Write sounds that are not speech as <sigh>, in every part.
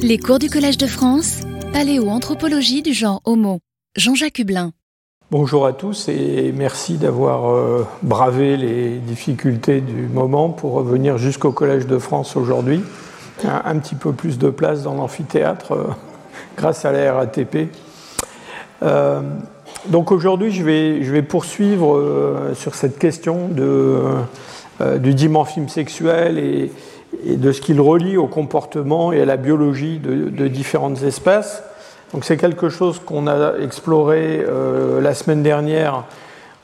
Les cours du Collège de France, paléoanthropologie du genre Homo. Jean-Jacques Hublin. Bonjour à tous et merci d'avoir euh, bravé les difficultés du moment pour revenir jusqu'au Collège de France aujourd'hui. Un, petit peu plus de place dans l'amphithéâtre euh, <laughs> grâce à la RATP. Euh, donc aujourd'hui, je vais, je vais, poursuivre sur cette question de, du dimorphisme sexuel et, et de ce qu'il relie au comportement et à la biologie de, différentes espèces. Donc c'est quelque chose qu'on a exploré euh, la semaine dernière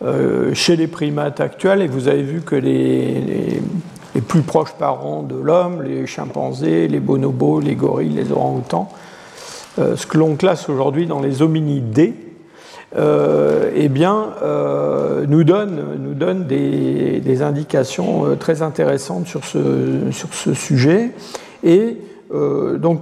euh, chez les primates actuels et vous avez vu que les plus proches parents de l'homme, les chimpanzés, les bonobos, les gorilles, les orang-outans, euh, ce que l'on classe aujourd'hui dans les hominidés, eh bien, nous donne, nous donne des, indications très intéressantes sur ce, sujet. Et donc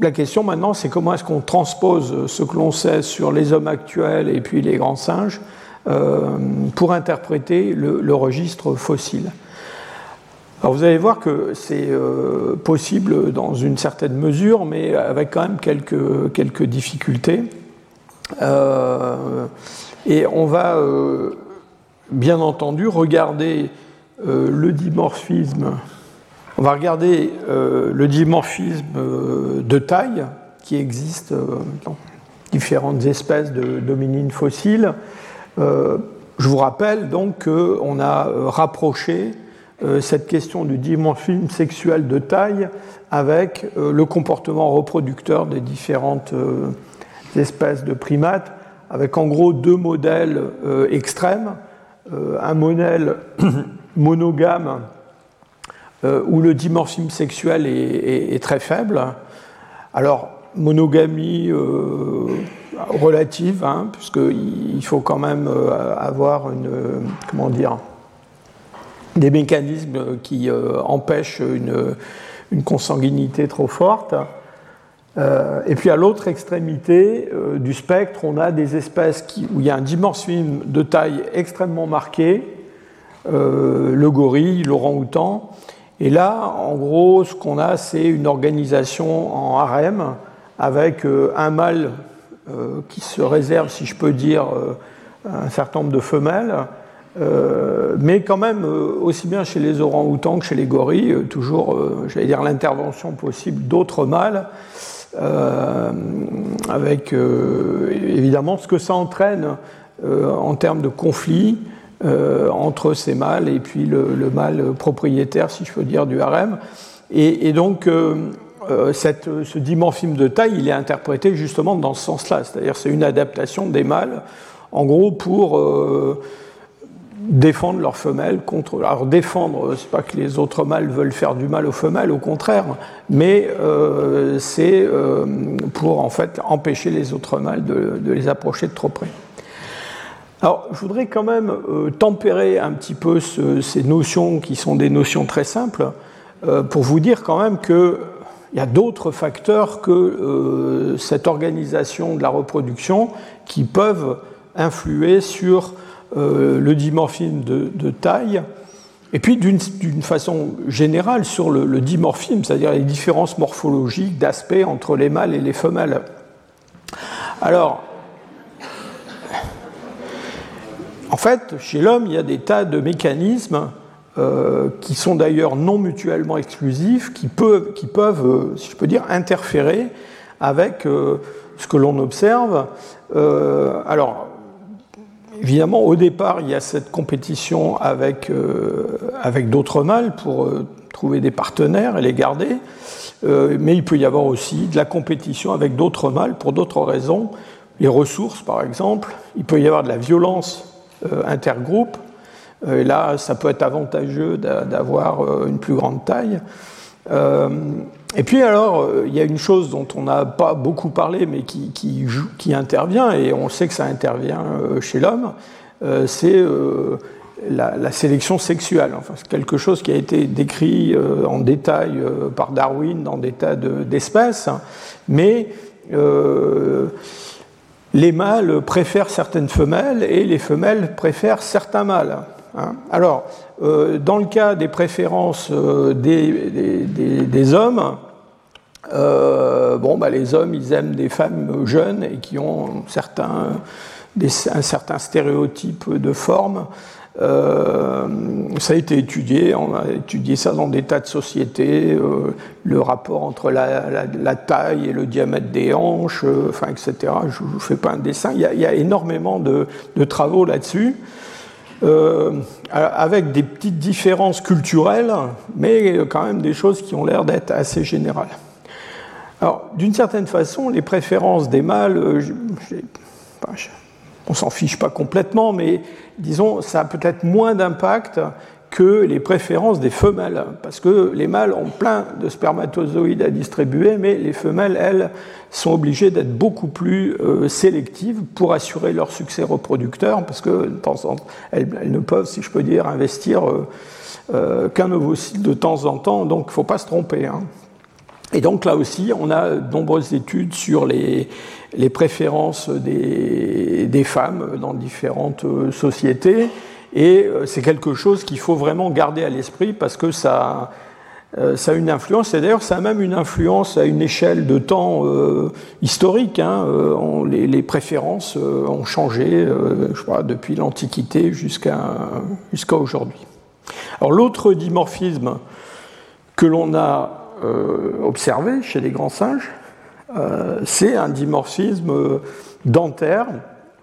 la question maintenant, c'est comment est-ce qu'on transpose ce que l'on sait sur les hommes actuels et puis les grands singes euh, pour interpréter le, registre fossile. Alors vous allez voir que c'est euh, possible dans une certaine mesure, mais avec quand même quelques difficultés. Euh, et on va euh, bien entendu regarder euh, le dimorphisme on va regarder le dimorphisme de taille qui existe dans différentes espèces de dominines fossiles. je vous rappelle donc qu'on a rapproché cette question du dimorphisme sexuel de taille avec le comportement reproducteur des différentes de primates, avec en gros deux modèles extrêmes. un modèle <coughs> monogame euh, où le dimorphisme sexuel est, très faible. Alors, monogamie euh, relative, hein, puisqu'il faut quand même euh, avoir une, comment dire, des mécanismes qui euh, empêchent une, consanguinité trop forte. Euh, et puis à l'autre extrémité du spectre, on a des espèces où il y a un dimorphisme de taille extrêmement marqué, le gorille, l'orang-outan, et là, en gros, ce qu'on a, c'est une organisation en harem avec euh, un mâle euh, qui se réserve, si je peux dire, euh, un certain nombre de femelles, mais quand même, aussi bien chez les orangs-outans que chez les gorilles, toujours, j'allais dire, l'intervention possible d'autres mâles, avec évidemment ce que ça entraîne en termes de conflits euh, entre ces mâles et puis le, le, mâle propriétaire, si je peux dire, du harem. Et, donc, euh, euh, ce dimorphisme de taille, il est interprété justement dans ce sens-là, c'est-à-dire c'est une adaptation des mâles, en gros, pour euh, défendre leurs femelles contre. Alors défendre, c'est pas que les autres mâles veulent faire du mal aux femelles, au contraire, mais euh, c'est euh, pour en fait empêcher les autres mâles de, les approcher de trop près. Alors, je voudrais quand même euh, tempérer un petit peu ce, ces notions qui sont des notions très simples pour vous dire quand même qu'il y a d'autres facteurs que cette organisation de la reproduction qui peuvent influer sur le dimorphisme de, taille et puis d'une façon générale sur le, dimorphisme, c'est-à-dire les différences morphologiques d'aspect entre les mâles et les femelles. Alors, En fait, chez l'homme, il y a des tas de mécanismes euh, qui sont d'ailleurs non mutuellement exclusifs, qui peuvent, euh, si je peux dire, interférer avec euh, ce que l'on observe. Euh, alors, évidemment, au départ, il y a cette compétition avec, euh, avec d'autres mâles pour euh, trouver des partenaires et les garder, mais il peut y avoir aussi de la compétition avec d'autres mâles pour d'autres raisons. Les ressources, par exemple, il peut y avoir de la violence euh, intergroupe. Euh, et là, ça peut être avantageux d'avoir euh, une plus grande taille. Et puis alors, il y a une chose dont on n'a pas beaucoup parlé, mais qui, intervient, et on sait que ça intervient chez l'homme, c'est la, sélection sexuelle. Enfin, c'est quelque chose qui a été décrit en détail par Darwin dans des tas d'espèces, de, mais euh, les mâles préfèrent certaines femelles et les femelles préfèrent certains mâles. Hein. Alors, euh, dans le cas des préférences euh, des, hommes, bon, bah, les hommes, ils aiment des femmes jeunes et qui ont un certain stéréotype de forme. Euh, ça a été étudié, on a étudié ça dans des tas de sociétés, euh, le rapport entre la, taille et le diamètre des hanches, euh, enfin, etc. Je ne fais pas un dessin, il y a, énormément de, travaux là-dessus, avec des petites différences culturelles, mais quand même des choses qui ont l'air d'être assez générales. Alors, d'une certaine façon, les préférences des mâles, on s'en fiche pas complètement, mais disons, ça a peut-être moins d'impact que les préférences des femelles, parce que les mâles ont plein de spermatozoïdes à distribuer, mais les femelles, elles, sont obligées d'être beaucoup plus euh, sélectives pour assurer leur succès reproducteur, parce que de temps en temps, elles, ne peuvent, si je peux dire, investir euh, euh, qu'un ovocyte de temps en temps, donc il ne faut pas se tromper. Hein. Et donc là aussi, on a de nombreuses études sur les, préférences des, des, femmes dans différentes sociétés. Et euh, c'est quelque chose qu'il faut vraiment garder à l'esprit parce que ça, euh, ça a une influence. Et d'ailleurs, ça a même une influence à une échelle de temps historique. Hein. les, préférences ont changé, je crois, depuis l'Antiquité jusqu'à aujourd'hui. Alors l'autre dimorphisme que l'on a observé chez les grands singes, euh, c'est un dimorphisme dentaire,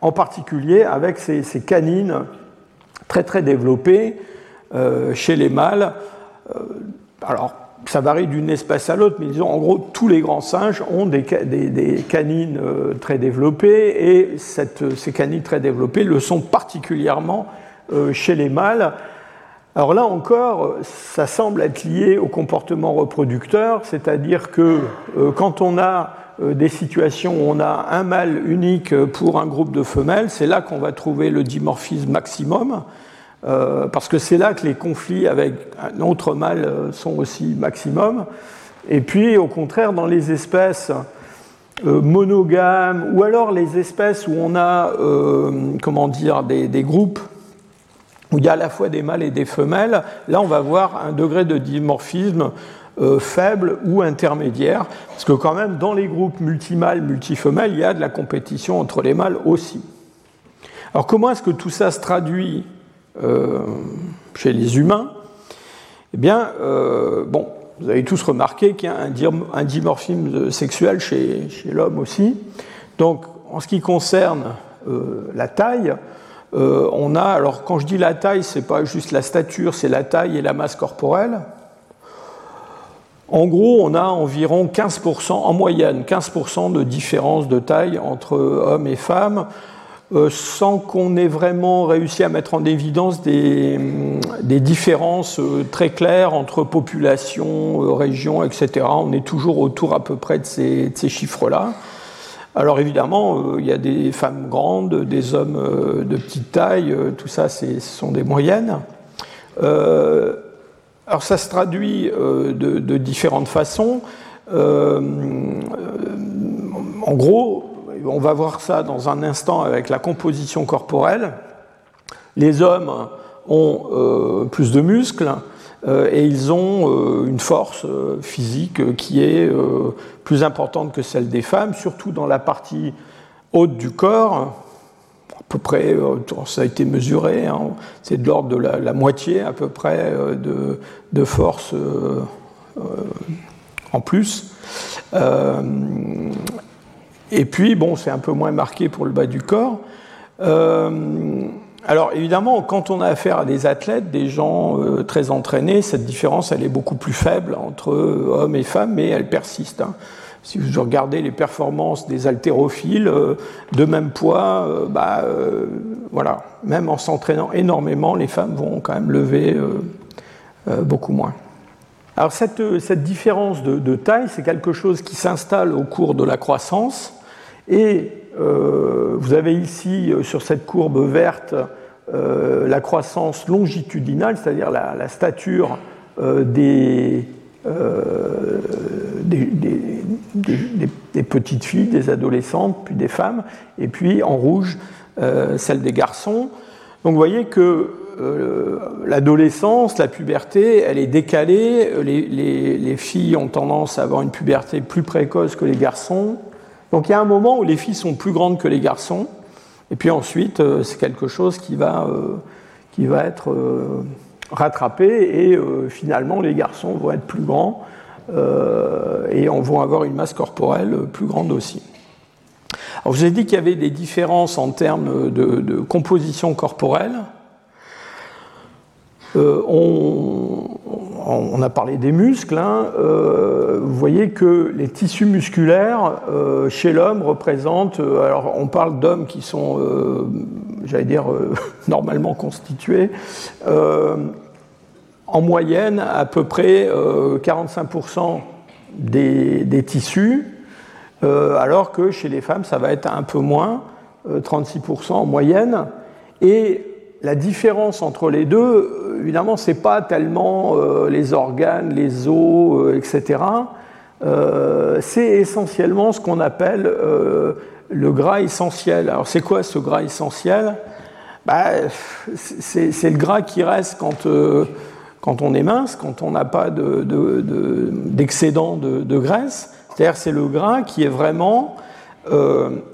en particulier avec ces, canines très très développées euh, chez les mâles. Euh, alors, ça varie d'une espèce à l'autre, mais disons en gros, tous les grands singes ont des, canines très développées et ces canines très développées le sont particulièrement chez les mâles. Alors là encore, ça semble être lié au comportement reproducteur, c'est-à-dire que euh, quand on a euh, des situations où on a un mâle unique pour un groupe de femelles, c'est là qu'on va trouver le dimorphisme maximum, euh, parce que c'est là que les conflits avec un autre mâle sont aussi maximum. Et puis, au contraire, dans les espèces monogames, ou alors les espèces où on a, comment dire, des groupes où il y a à la fois des mâles et des femelles, là on va voir un degré de dimorphisme euh, faible ou intermédiaire, parce que quand même dans les groupes multimâles, multifemelles, il y a de la compétition entre les mâles aussi. Alors comment est-ce que tout ça se traduit euh, chez les humains? Eh bien, euh, bon, vous avez tous remarqué qu'il y a un, dimorphisme sexuel chez, l'homme aussi. Donc, en ce qui concerne la taille, on a, alors quand je dis la taille, c'est pas juste la stature, c'est la taille et la masse corporelle. En gros, on a environ 15%, en moyenne, 15% de différence de taille entre hommes et femmes, euh, sans qu'on ait vraiment réussi à mettre en évidence des, différences euh, très claires entre population, régions, etc. On est toujours autour à peu près de ces chiffres-là. Alors évidemment, euh, il y a des femmes grandes, des hommes euh, de petite taille, euh, tout ça, ce sont des moyennes. Alors ça se traduit de, différentes façons. en gros, on va voir ça dans un instant avec la composition corporelle. Les hommes ont plus de muscles, euh, et ils ont euh, une force euh, physique qui est plus importante que celle des femmes, surtout dans la partie haute du corps. Peu près, ça a été mesuré, hein, c'est de l'ordre de la, moitié à peu près de, force en plus. et puis, bon, c'est un peu moins marqué pour le bas du corps. Alors évidemment, quand on a affaire à des athlètes, des gens euh, très entraînés, cette différence elle est beaucoup plus faible entre euh, hommes et femmes, mais elle persiste. Hein. Si vous regardez les performances des haltérophiles euh, de même poids, bah, voilà, même en s'entraînant énormément, les femmes vont quand même lever beaucoup moins. Alors cette, différence de, taille, c'est quelque chose qui s'installe au cours de la croissance et euh, vous avez ici euh, sur cette courbe verte euh, la croissance longitudinale, c'est-à-dire la, stature des, des, petites filles, des adolescentes, puis des femmes, et puis en rouge, celle des garçons. Donc vous voyez que l'adolescence, la puberté, elle est décalée. Les, filles ont tendance à avoir une puberté plus précoce que les garçons. Donc il y a un moment où les filles sont plus grandes que les garçons. Et puis ensuite, c'est quelque chose qui va, qui va être rattrapé et finalement les garçons vont être plus grands et vont avoir une masse corporelle plus grande aussi. Alors, je vous ai dit qu'il y avait des différences en termes de, composition corporelle. Euh, on, a parlé des muscles. Hein. Euh, vous voyez que les tissus musculaires euh, chez l'homme représentent. alors, on parle d'hommes qui sont, j'allais dire, <laughs> normalement constitués. en moyenne, à peu près 45% des tissus euh, alors que chez les femmes, ça va être un peu moins, 36% euh, en moyenne. Et la différence entre les deux, euh, évidemment, ce n'est pas tellement les organes, les os, etc. c'est essentiellement ce qu'on appelle le gras essentiel. Alors c'est quoi ce gras essentiel? Bah, C'est le gras qui reste quand, quand on est mince, quand on n'a pas d'excédent de, de, graisse. C'est-à-dire c'est le gras qui est vraiment euh,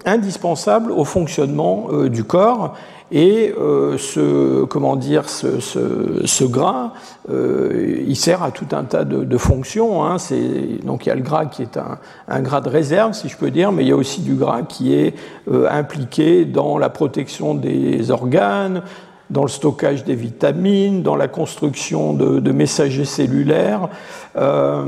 indispensable au fonctionnement euh, du corps et euh, ce, comment dire, ce, ce, gras, il sert à tout un tas de, fonctions. Hein. donc il y a le gras qui est un, un, gras de réserve, si je peux dire, mais il y a aussi du gras qui est impliqué dans la protection des organes, dans le stockage des vitamines, dans la construction de, messagers cellulaires, euh,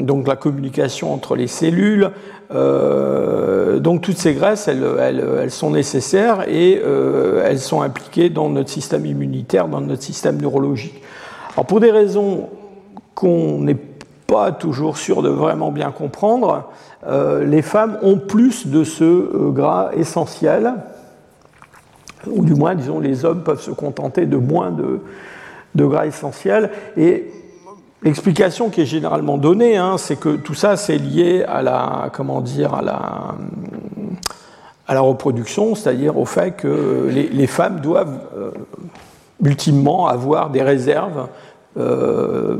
donc la communication entre les cellules. Euh, donc toutes ces graisses, elles, sont nécessaires et euh, elles sont impliquées dans notre système immunitaire, dans notre système neurologique. Alors pour des raisons qu'on n'est pas toujours sûr de vraiment bien comprendre, les femmes ont plus de ce gras essentiel ou du moins, disons, les hommes peuvent se contenter de moins de, gras essentiels. Et l'explication qui est généralement donnée, hein, c'est que tout ça, c'est lié à la, comment dire, à la, à reproduction, c'est-à-dire au fait que les, femmes doivent euh, ultimement avoir des réserves euh,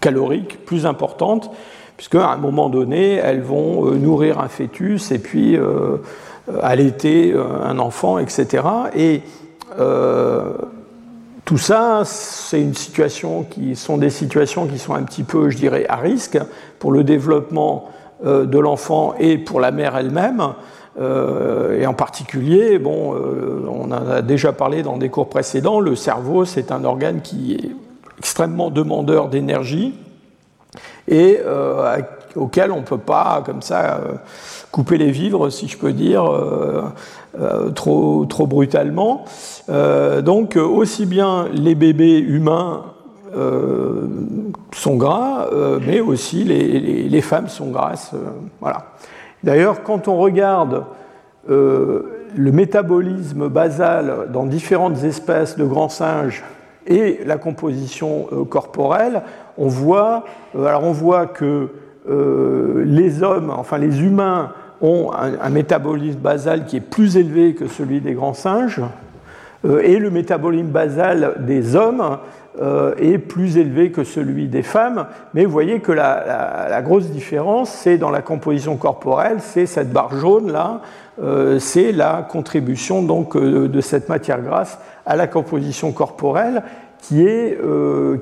caloriques plus importantes, puisqu'à un moment donné, elles vont euh, nourrir un fœtus et puis allaiter euh, un enfant, etc. Et euh, tout ça, c'est une situation qui sont des situations qui sont un petit peu, je dirais, à risque pour le développement de l'enfant et pour la mère elle-même. et en particulier, on en a déjà parlé dans des cours précédents, le cerveau, c'est un organe qui est extrêmement demandeur d'énergie et auquel on ne peut pas, comme ça, couper les vivres, si je peux dire, euh, euh, trop, trop brutalement. Euh, donc aussi bien les bébés humains sont gras, mais aussi les, femmes sont grasses. voilà. D'ailleurs, quand on regarde le métabolisme basal dans différentes espèces de grands singes et la composition corporelle, on voit, alors on voit que les hommes, enfin les humains, ont un, métabolisme basal qui est plus élevé que celui des grands singes, euh, et le métabolisme basal des hommes euh, est plus élevé que celui des femmes, mais vous voyez que la, grosse différence, c'est dans la composition corporelle, c'est cette barre jaune là, euh, c'est la contribution donc de cette matière grasse à la composition corporelle qui est,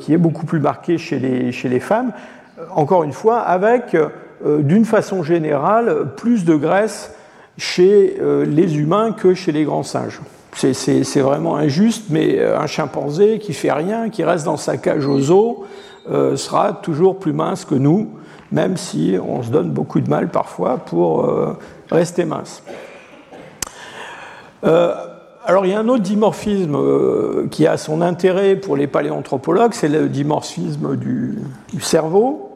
qui est beaucoup plus marquée chez les, chez les femmes, encore une fois, avec d'une façon générale, plus de graisse chez euh, les humains que chez les grands singes. C'est vraiment injuste, mais euh, un chimpanzé qui fait rien, qui reste dans sa cage aux os, sera toujours plus mince que nous, même si on se donne beaucoup de mal parfois pour rester mince. alors il y a un autre dimorphisme qui a son intérêt pour les paléanthropologues, c'est le dimorphisme du cerveau.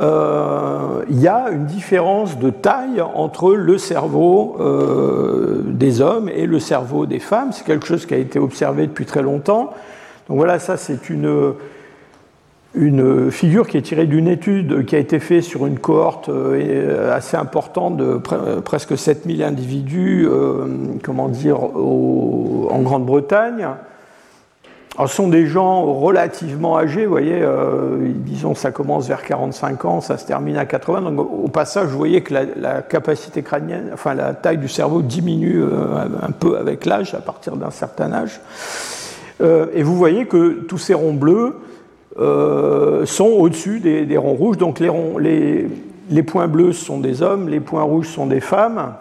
Euh, il y a une différence de taille entre le cerveau euh, des hommes et le cerveau des femmes. C'est quelque chose qui a été observé depuis très longtemps. Donc voilà, ça c'est une, une figure qui est tirée d'une étude qui a été faite sur une cohorte euh, assez importante de presque 7000 individus, comment dire, en Grande-Bretagne. Ce sont des gens relativement âgés, vous voyez, euh, disons ça commence vers 45 ans, ça se termine à 80. Donc au passage, vous voyez que la, capacité crânienne, enfin la taille du cerveau diminue euh, un peu avec l'âge, à partir d'un certain âge. Euh, et vous voyez que tous ces ronds bleus sont au-dessus des, ronds rouges. Donc les, les points bleus sont des hommes, les points rouges sont des femmes.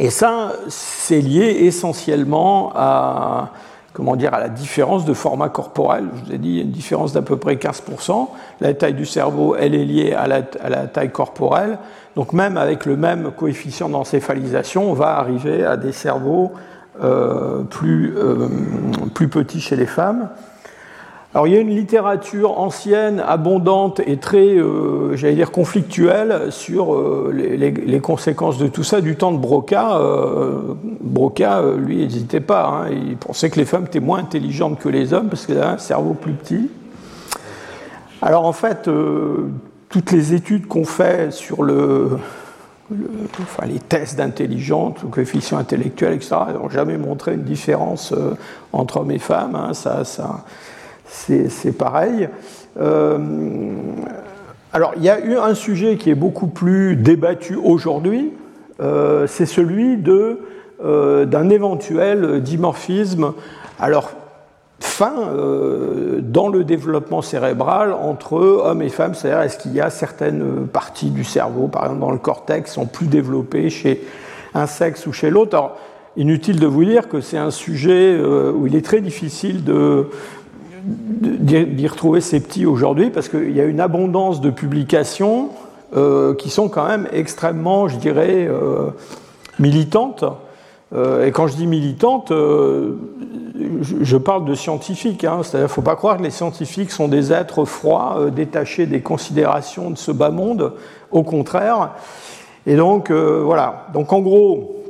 Et ça, c'est lié essentiellement à comment dire, à la différence de format corporel. Je vous ai dit, une différence d'à peu près 15%. La taille du cerveau, elle est liée à la, taille corporelle. Donc même avec le même coefficient d'encéphalisation, on va arriver à des cerveaux euh, plus, euh, plus petits chez les femmes. Alors il y a une littérature ancienne, abondante et très, euh, j'allais dire, conflictuelle sur euh, les, conséquences de tout ça du temps de Broca. Euh, Broca, lui, n'hésitait pas. Hein. il pensait que les femmes étaient moins intelligentes que les hommes parce qu'elles avaient un cerveau plus petit. Alors en fait, toutes les études qu'on fait sur le, enfin, les tests d'intelligence, le coefficient intellectuel, etc., n'ont jamais montré une différence entre hommes et femmes. Hein. ça, ça c'est pareil. Euh, alors, il y a eu un sujet qui est beaucoup plus débattu aujourd'hui, euh, c'est celui euh, d'un éventuel dimorphisme, alors fin dans le développement cérébral entre hommes et femmes, c'est-à-dire est-ce qu'il y a certaines parties du cerveau, par exemple dans le cortex, sont plus développées chez un sexe ou chez l'autre? Inutile de vous dire que c'est un sujet où il est très difficile de, d'y retrouver ces petits aujourd'hui parce qu'il y a une abondance de publications euh, qui sont quand même extrêmement, je dirais, euh, militantes. Euh, et quand je dis militantes, je, parle de scientifiques. Hein, C'est-à-dire, faut pas croire que les scientifiques sont des êtres froids, détachés des considérations de ce bas monde. Au contraire. Et donc, voilà. Donc, en gros,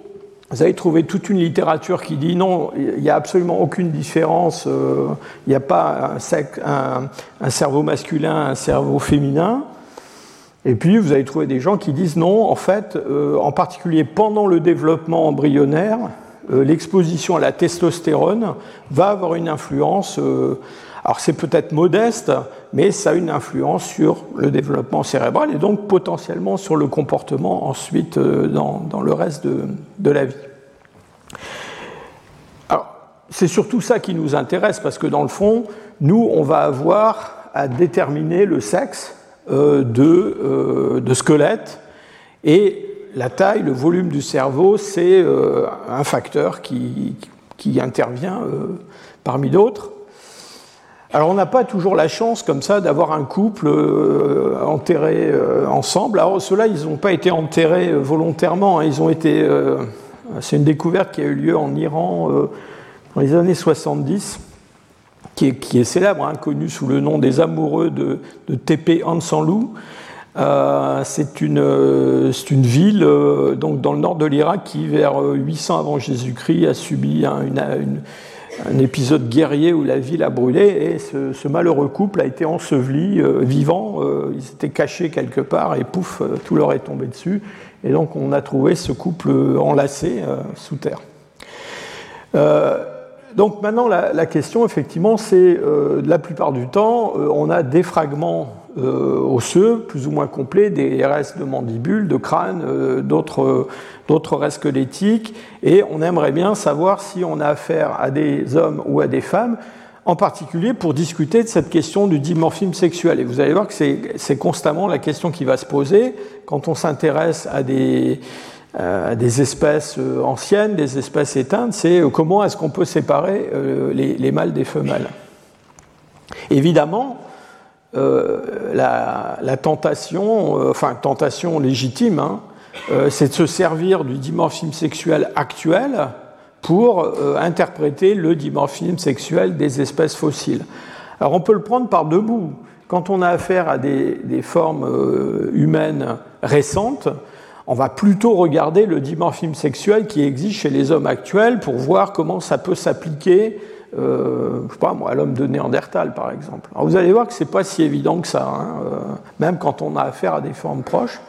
vous avez trouvé toute une littérature qui dit non, il n'y a absolument aucune différence, euh, il n'y a pas un, cerveau masculin, un cerveau féminin. Et puis vous avez trouvé des gens qui disent non, en fait, euh, en particulier pendant le développement embryonnaire, euh, l'exposition à la testostérone va avoir une influence alors c'est peut-être modeste, mais ça a une influence sur le développement cérébral et donc potentiellement sur le comportement ensuite euh, dans, le reste de, la vie. Alors c'est surtout ça qui nous intéresse parce que dans le fond, nous, on va avoir à déterminer le sexe euh, de, euh, de squelette et la taille, le volume du cerveau, c'est un facteur qui, qui intervient parmi d'autres. Alors on n'a pas toujours la chance comme ça d'avoir un couple euh, enterré euh, ensemble. Alors ceux-là, ils n'ont pas été enterrés euh, volontairement. Hein. Ils ont été. c'est une découverte qui a eu lieu en Iran dans les années 70, qui est, célèbre, hein, connue sous le nom des amoureux de, de Tepe Ansanlu. c'est une, ville dans le nord de l'Irak qui, vers 800 avant Jésus-Christ, a subi une, une un épisode guerrier où la ville a brûlé et ce, malheureux couple a été enseveli euh, vivant. Euh, ils étaient cachés quelque part et pouf, euh, tout leur est tombé dessus. Et donc on a trouvé ce couple enlacé sous terre. donc maintenant la, question effectivement c'est la plupart du temps on a des fragments osseux plus ou moins complets, des restes de mandibules, de crâne, d'autres d'autres restes squelettiques, et on aimerait bien savoir si on a affaire à des hommes ou à des femmes, en particulier pour discuter de cette question du dimorphisme sexuel. Et vous allez voir que c'est constamment la question qui va se poser quand on s'intéresse à des, euh, des espèces euh, anciennes, des espèces éteintes, c'est euh, comment est-ce qu'on peut séparer les, mâles des femelles? Évidemment, la, tentation, enfin tentation légitime, hein, euh, c'est de se servir du dimorphisme sexuel actuel pour euh, interpréter le dimorphisme sexuel des espèces fossiles. Alors on peut le prendre par deux bouts. Quand on a affaire à des, formes euh, humaines récentes, on va plutôt regarder le dimorphisme sexuel qui existe chez les hommes actuels pour voir comment ça peut s'appliquer je sais pas moi, l'homme de Néandertal par exemple. Alors vous allez voir que ce n'est pas si évident que ça, hein, même quand on a affaire à des formes proches.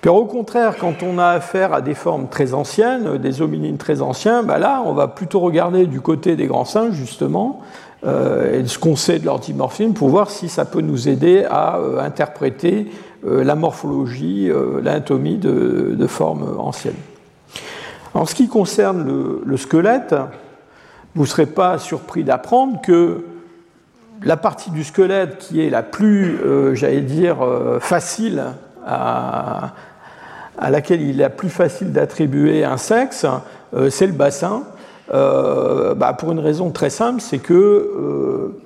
Puis au contraire, quand on a affaire à des formes très anciennes, des hominines très anciens, bah là, on va plutôt regarder du côté des grands singes, justement, euh, et ce qu'on sait de leur dimorphisme, pour voir si ça peut nous aider à euh, interpréter euh, la morphologie, l'anatomie de, formes anciennes. En ce qui concerne le squelette, vous ne serez pas surpris d'apprendre que la partie du squelette qui est la plus, j'allais dire, facile à, à laquelle il est plus facile d'attribuer un sexe, euh, c'est le bassin. Euh, bah, pour une raison très simple, c'est que euh,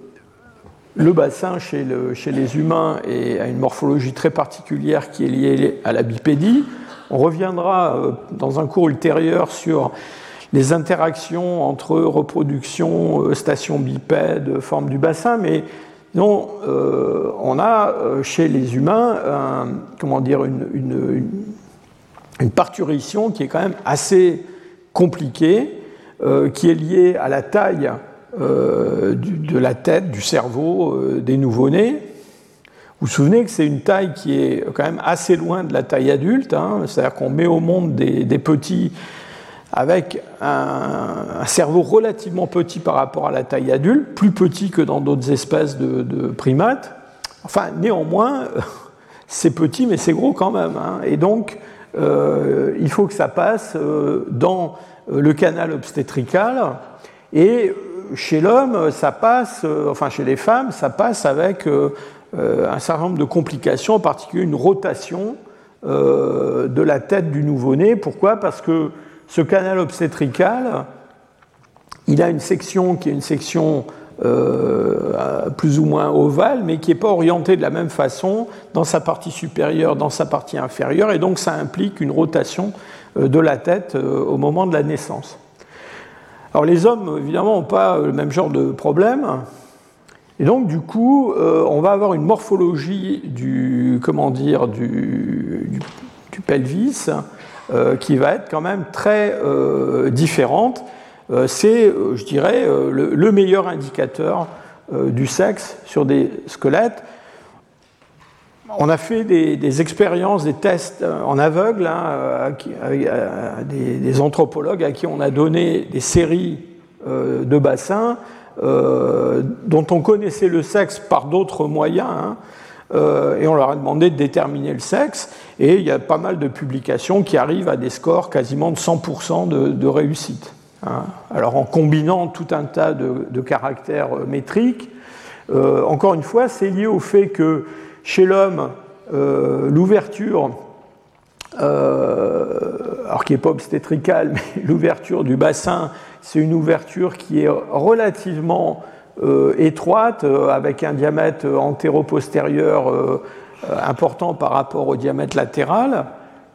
le bassin chez, les humains a une morphologie très particulière qui est liée à la bipédie. On reviendra dans un cours ultérieur sur les interactions entre reproduction, station bipède, forme du bassin, mais non, on a chez les humains comment dire, une, une parturition qui est quand même assez compliquée, euh, qui est liée à la taille euh, de la tête, du cerveau euh, des nouveau-nés. Vous vous souvenez que c'est une taille qui est quand même assez loin de la taille adulte, hein. c'est-à-dire qu'on met au monde des, petits avec un, cerveau relativement petit par rapport à la taille adulte, plus petit que dans d'autres espèces de, primates. Enfin, néanmoins, <laughs> c'est petit, mais c'est gros quand même. Hein. Et donc, euh, il faut que ça passe euh, dans euh, le canal obstétrical. Et chez l'homme, ça passe, enfin chez les femmes, ça passe avec un certain nombre de complications, en particulier une rotation de la tête du nouveau-né. Pourquoi? Parce que ce canal obstétrical, il a une section qui est une section euh, plus ou moins ovale, mais qui n'est pas orienté de la même façon dans sa partie supérieure, dans sa partie inférieure, et donc ça implique une rotation euh, de la tête euh, au moment de la naissance. Alors les hommes, évidemment, n'ont pas le même genre de problème, et donc du coup, on va avoir une morphologie du, comment dire, du, du, pelvis qui va être quand même très différente euh, c'est, euh, je dirais, euh, le, meilleur indicateur du sexe sur des squelettes. On a fait des, expériences, des tests en aveugle, hein, des, anthropologues à qui on a donné des séries de bassins dont on connaissait le sexe par d'autres moyens, hein, et on leur a demandé de déterminer le sexe, et il y a pas mal de publications qui arrivent à des scores quasiment de 100% de réussite. Hein. Alors en combinant tout un tas de, caractères euh, métriques, euh, encore une fois, c'est lié au fait que chez l'homme, euh, l'ouverture, alors qui n'est pas obstétricale, <laughs> mais l'ouverture du bassin, c'est une ouverture qui est relativement étroite, avec un diamètre antéro-postérieur important par rapport au diamètre latéral.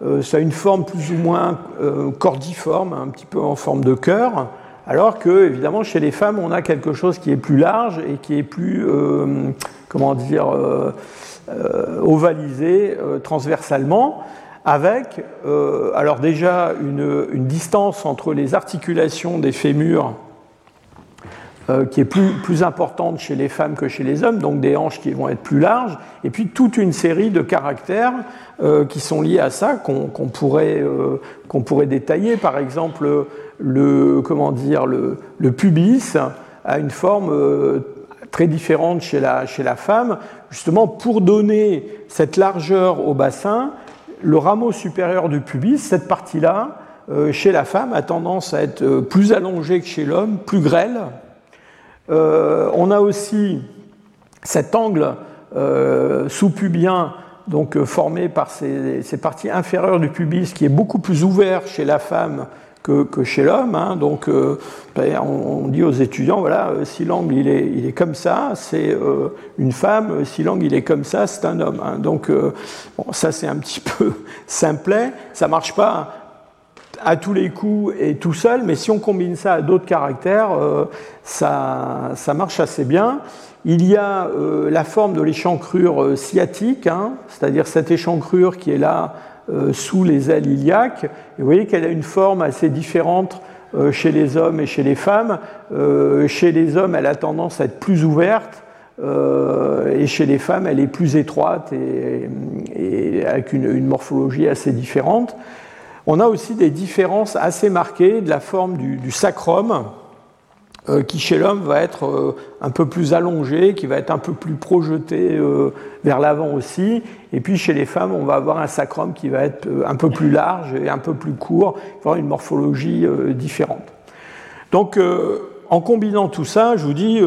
Euh, ça a une forme plus ou moins euh, cordiforme, un petit peu en forme de cœur, alors que, évidemment, chez les femmes, on a quelque chose qui est plus large et qui est plus, euh, comment dire, ovalisé transversalement, avec, alors déjà, une, distance entre les articulations des fémurs euh, qui est plus, plus, importante chez les femmes que chez les hommes, donc des hanches qui vont être plus larges, et puis toute une série de caractères euh, qui sont liés à ça, qu'on pourrait, euh, qu'on pourrait détailler. Par exemple, le, comment dire, le, le pubis a une forme très différente chez la, chez la femme, justement pour donner cette largeur au bassin, le rameau supérieur du pubis, cette partie-là, chez la femme, a tendance à être plus allongée que chez l'homme, plus grêle, euh, on a aussi cet angle euh, sous-pubien donc euh, formé par ces, parties inférieures du pubis qui est beaucoup plus ouvert chez la femme que, chez l'homme. Hein. Donc ben, on, dit aux étudiants, voilà, si l'angle il est, comme ça, c'est une femme, si l'angle il est comme ça, c'est un homme. Hein. Donc ça c'est un petit <laughs> peu simplet, ça marche pas à tous les coups et tout seul, mais si on combine ça à d'autres caractères, euh, ça, ça, marche assez bien. Il y a euh, la forme de l'échancrure euh, sciatique, hein, c'est-à-dire cette échancrure qui est là sous les ailes iliaques. Et vous voyez qu'elle a une forme assez différente chez les hommes et chez les femmes. chez les hommes, elle a tendance à être plus ouverte, et chez les femmes, elle est plus étroite et, avec une, morphologie assez différente. On a aussi des différences assez marquées de la forme du, sacrum, euh, qui chez l'homme va être euh, un peu plus allongé, qui va être un peu plus projeté euh, vers l'avant aussi. Et puis chez les femmes, on va avoir un sacrum qui va être un peu plus large et un peu plus court, avoir une morphologie différente. Donc en combinant tout ça, je vous dis,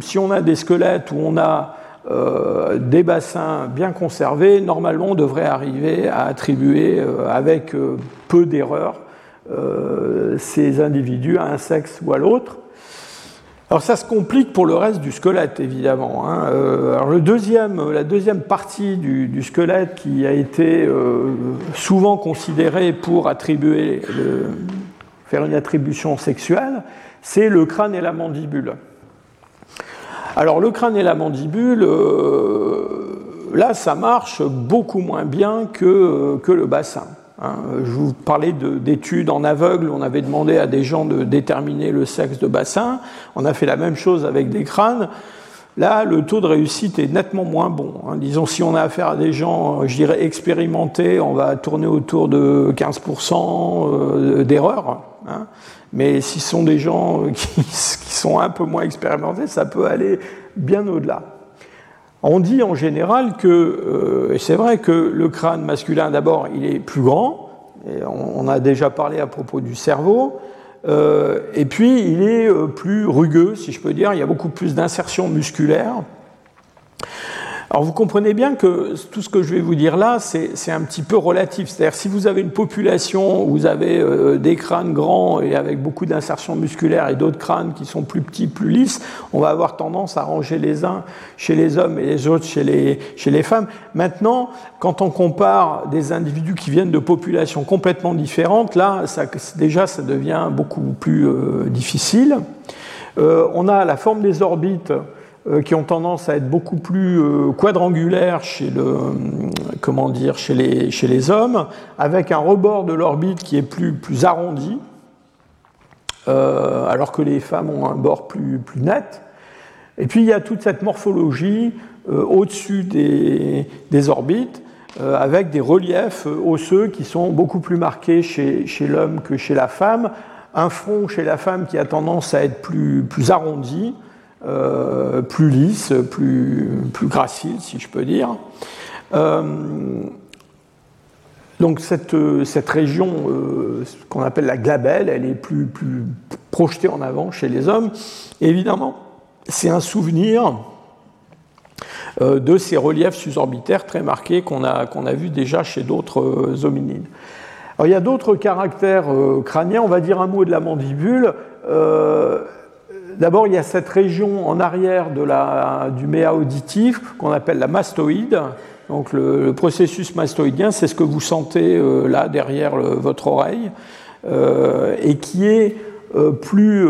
si on a des squelettes où on a euh, des bassins bien conservés, normalement on devrait arriver à attribuer euh, avec euh, peu d'erreurs ces individus à un sexe ou à l'autre. Alors ça se complique pour le reste du squelette, évidemment. Hein. alors deuxième, la deuxième partie du, squelette qui a été souvent considérée pour attribuer faire une attribution sexuelle, c'est le crâne et la mandibule. Alors le crâne et la mandibule, euh, là ça marche beaucoup moins bien que, que le bassin. Hein. Je vous parlais d'études en aveugle, on avait demandé à des gens de déterminer le sexe de bassin, on a fait la même chose avec des crânes. Là, le taux de réussite est nettement moins bon. Hein. Disons, si on a affaire à des gens, je dirais, expérimentés, on va tourner autour de 15% euh, d'erreurs. Hein. Mais si ce sont des gens <laughs> qui, sont un peu moins expérimentés, ça peut aller bien au-delà. On dit en général que, euh, et c'est vrai que le crâne masculin, d'abord, il est plus grand, on, a déjà parlé à propos du cerveau, euh, et puis il est euh, plus rugueux, si je peux dire, il y a beaucoup plus d'insertion musculaire. Alors vous comprenez bien que tout ce que je vais vous dire là, c'est un petit peu relatif. C'est-à-dire si vous avez une population où vous avez euh, des crânes grands et avec beaucoup d'insertion musculaire et d'autres crânes qui sont plus petits, plus lisses, on va avoir tendance à ranger les uns chez les hommes et les autres chez les, chez les femmes. Maintenant, quand on compare des individus qui viennent de populations complètement différentes, là, déjà, ça devient beaucoup plus euh, difficile. Euh, on a la forme des orbites qui ont tendance à être beaucoup plus euh, quadrangulaires chez, le, comment dire, chez, les, chez les hommes, avec un rebord de l'orbite qui est plus, plus arrondi, euh, alors que les femmes ont un bord plus, plus net. Et puis il y a toute cette morphologie au-dessus des, des, orbites, avec des reliefs osseux qui sont beaucoup plus marqués chez, chez l'homme que chez la femme. Un front chez la femme qui a tendance à être plus, plus arrondi, euh, plus lisse, plus, plus gracile, si je peux dire. Euh, donc cette, cette région, euh, qu'on appelle la glabelle, elle est plus, plus projetée en avant chez les hommes. évidemment, c'est un souvenir de ces reliefs susorbitaires très marqués qu'on a, a vus déjà chez d'autres hominines. Alors, il y a d'autres caractères crâniens, on va dire un mot de la mandibule. D'abord, il y a cette région en arrière du méa auditif qu'on appelle la mastoïde. Donc le, processus mastoïdien, c'est ce que vous sentez euh, là derrière votre oreille, euh, et qui est euh, plus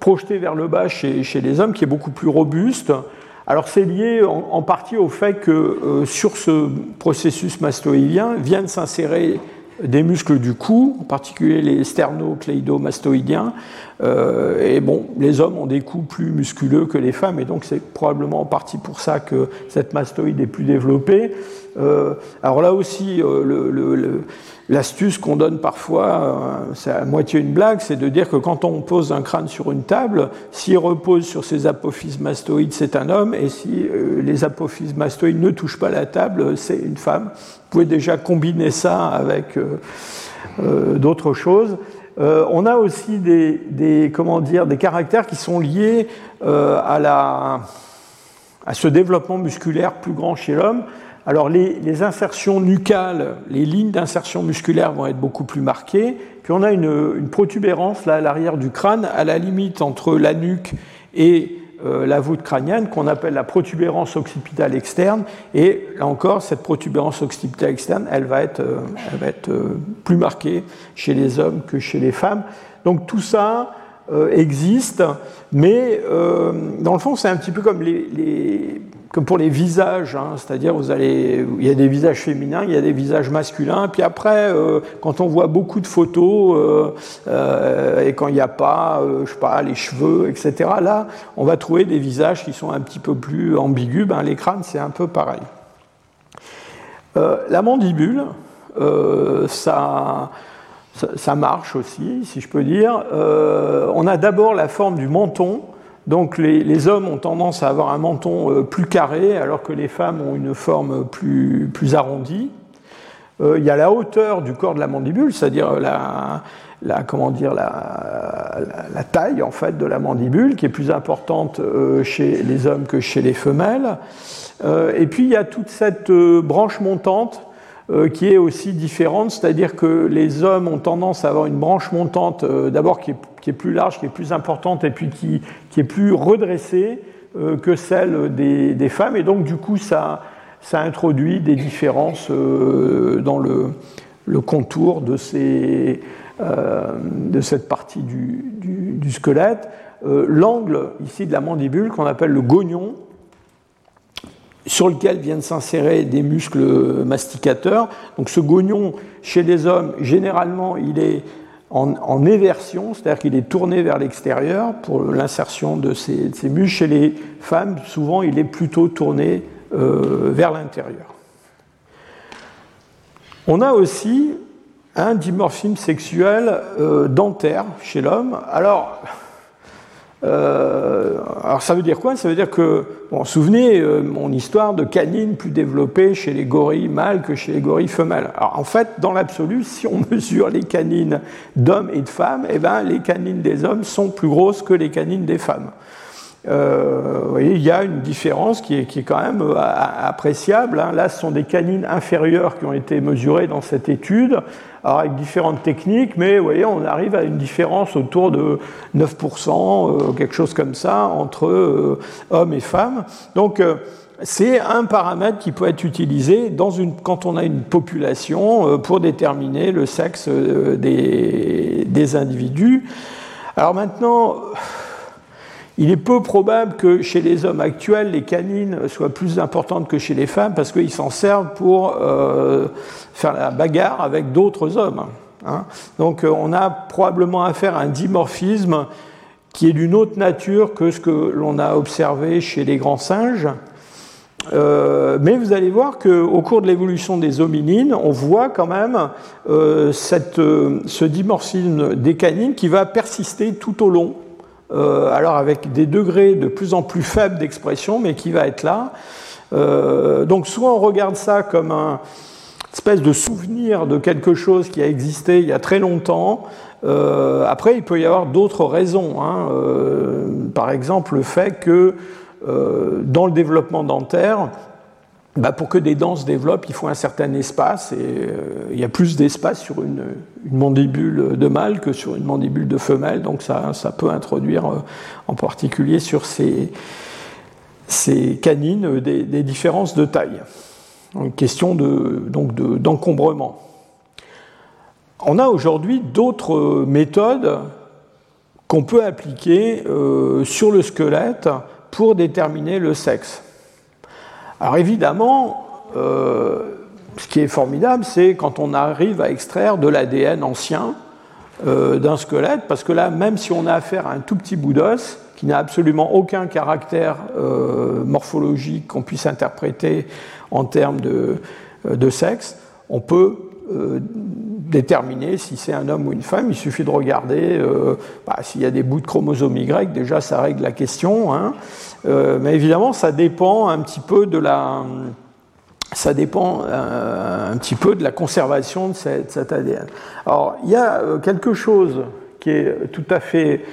projeté vers le bas chez, les hommes, qui est beaucoup plus robuste. Alors c'est lié en, en, partie au fait que sur ce processus mastoïdien viennent s'insérer des muscles du cou, en particulier les sternocleidomastoïdiens. Euh, et bon, les hommes ont des coups plus musculeux que les femmes, et donc c'est probablement en partie pour ça que cette mastoïde est plus développée. Euh, alors là aussi, euh, le, L'astuce qu'on donne parfois, euh, c'est à moitié une blague, c'est de dire que quand on pose un crâne sur une table, s'il repose sur ses apophyses mastoïdes, c'est un homme, et si euh, les apophyses mastoïdes ne touchent pas la table, c'est une femme. Vous pouvez déjà combiner ça avec euh, d'autres choses. on a aussi des, des caractères qui sont liés à ce développement musculaire plus grand chez l'homme. Alors les, insertions nucales, les lignes d'insertion musculaire vont être beaucoup plus marquées. Puis on a une, protubérance là à l'arrière du crâne, à la limite entre la nuque et euh, la voûte crânienne, qu'on appelle la protubérance occipitale externe. Et là encore, cette protubérance occipitale externe, elle va être, euh, euh, plus marquée chez les hommes que chez les femmes. Donc tout ça existe, mais dans le fond, c'est un petit peu comme les comme pour les visages, hein, c'est-à-dire vous allez, il y a des visages féminins, il y a des visages masculins, puis après, euh, quand on voit beaucoup de photos euh, euh, et quand il n'y a pas, je sais pas, les cheveux, etc. Là, on va trouver des visages qui sont un petit peu plus ambigus. Ben, les crânes, c'est un peu pareil. la mandibule, ça, ça, marche aussi, si je peux dire. on a d'abord la forme du menton donc les, hommes ont tendance à avoir un menton euh, plus carré alors que les femmes ont une forme plus, plus arrondie. Euh, il y a la hauteur du corps de la mandibule, c'est-à-dire la, comment dire, la, taille en fait de la mandibule qui est plus importante euh, chez les hommes que chez les femelles. et puis il y a toute cette branche montante qui est aussi différente, c'est-à-dire que les hommes ont tendance à avoir une branche montante d'abord qui est qui est plus large, qui est plus importante et puis qui, est plus redressée euh, que celle des, femmes. Et donc, du coup, ça, introduit des différences euh, dans le, contour euh, de cette partie du, du, du squelette. L'angle ici de la mandibule, qu'on appelle le gognon, sur lequel viennent s'insérer des muscles masticateurs. Donc ce gognon, chez les hommes, généralement, il est en, éversion, c'est-à-dire qu'il est tourné vers l'extérieur pour l'insertion de ces, muscles. Chez les femmes, souvent, il est plutôt tourné euh, vers l'intérieur. On a aussi un dimorphisme sexuel euh, dentaire chez l'homme. Alors, euh, alors ça veut dire quoi? Ça veut dire que, bon, souvenez euh, mon histoire de canines plus développées chez les gorilles mâles que chez les gorilles femelles? Alors en fait, dans l'absolu, <laughs> si on mesure les canines d'hommes et de femmes, eh ben, les canines des hommes sont plus grosses que les canines des femmes. Euh, il y a une différence qui est, quand même appréciable. Hein. Là, ce sont des canines inférieures qui ont été mesurées dans cette étude avec différentes techniques, mais vous voyez, on arrive à une différence autour de 9%, euh, quelque chose comme ça, entre euh, hommes et femmes. Donc, euh, c'est un paramètre qui peut être utilisé dans une, quand on a une population pour déterminer le sexe des, des individus. Alors maintenant, il est peu probable que chez les hommes actuels, les canines soient plus importantes que chez les femmes parce qu'ils s'en servent pour euh, faire la bagarre avec d'autres hommes. Hein. Donc euh, on a probablement affaire à un dimorphisme qui est d'une autre nature que ce que l'on a observé chez les grands singes. Euh, mais vous allez voir qu'au cours de l'évolution des hominines, on voit quand même ce dimorphisme des canines qui va persister tout au long alors avec des degrés de plus en plus faibles d'expression, mais qui va être là. Euh, donc soit on regarde ça comme un espèce de souvenir de quelque chose qui a existé il y a très longtemps. Euh, après, il peut y avoir d'autres raisons. Hein. par exemple, le fait que dans le développement dentaire, bah, pour que des dents se développent, il faut un certain espace, et euh, il y a plus d'espace sur une, mandibule de mâle que sur une mandibule de femelle, donc ça, peut introduire euh, en particulier sur ces, canines des, différences de taille. Une question de, donc d'encombrement. On a aujourd'hui d'autres méthodes qu'on peut appliquer euh, sur le squelette pour déterminer le sexe. Alors évidemment, euh, ce qui est formidable, c'est quand on arrive à extraire de l'ADN ancien euh, d'un squelette, parce que là, même si on a affaire à un tout petit bout d'os, qui n'a absolument aucun caractère euh, morphologique qu'on puisse interpréter en termes de, sexe, on peut déterminer si c'est un homme ou une femme. Il suffit de regarder bah, s'il y a des bouts de chromosomes Y, déjà ça règle la question. Hein. Euh, mais évidemment, ça dépend un petit peu de la, ça dépend euh, un petit peu de la conservation de cet ADN. Alors, il y a euh, quelque chose qui est tout à fait,